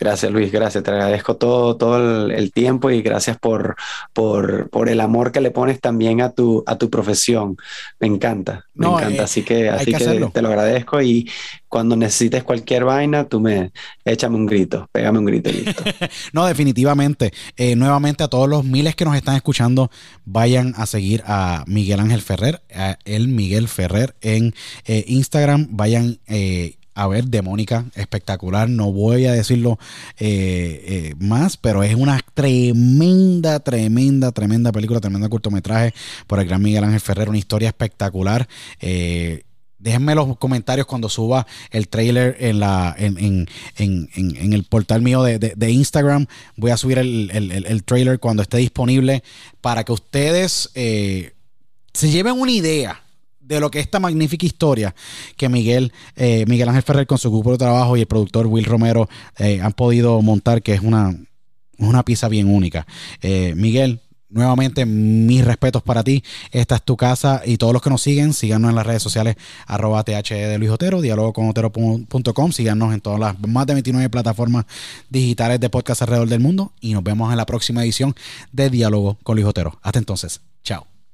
Gracias Luis, gracias. Te agradezco todo, todo el, tiempo y gracias por, por, por, el amor que le pones también a tu, a tu profesión. Me encanta, me encanta. Eh, así que, así que, te lo agradezco y cuando necesites cualquier vaina, tú me échame un grito, pégame un grito y listo. no, definitivamente. Eh, nuevamente a todos los miles que nos están escuchando, vayan a seguir a Miguel Ángel Ferrer, a el Miguel Ferrer en eh, Instagram, vayan a ver Demónica, espectacular. No voy a decirlo eh, eh, más, pero es una tremenda, tremenda, tremenda película, tremenda cortometraje por el gran Miguel Ángel Ferrer, una historia espectacular. Eh, déjenme los comentarios cuando suba el trailer en, la, en, el portal mío de, Instagram. Voy a subir el, trailer cuando esté disponible para que ustedes se lleven una idea de lo que esta magnífica historia que Miguel, eh, Miguel Ángel Ferrer con su grupo de trabajo y el productor Will Romero eh, han podido montar, que es una, una pieza bien única. Eh, Miguel, nuevamente mis respetos para ti. Esta es tu casa y todos los que nos siguen, síganos en las redes sociales arroba TH de Luis Otero, síganos en todas las más de 29 plataformas digitales de podcast alrededor del mundo y nos vemos en la próxima edición de Diálogo con Luis Otero. Hasta entonces, chao.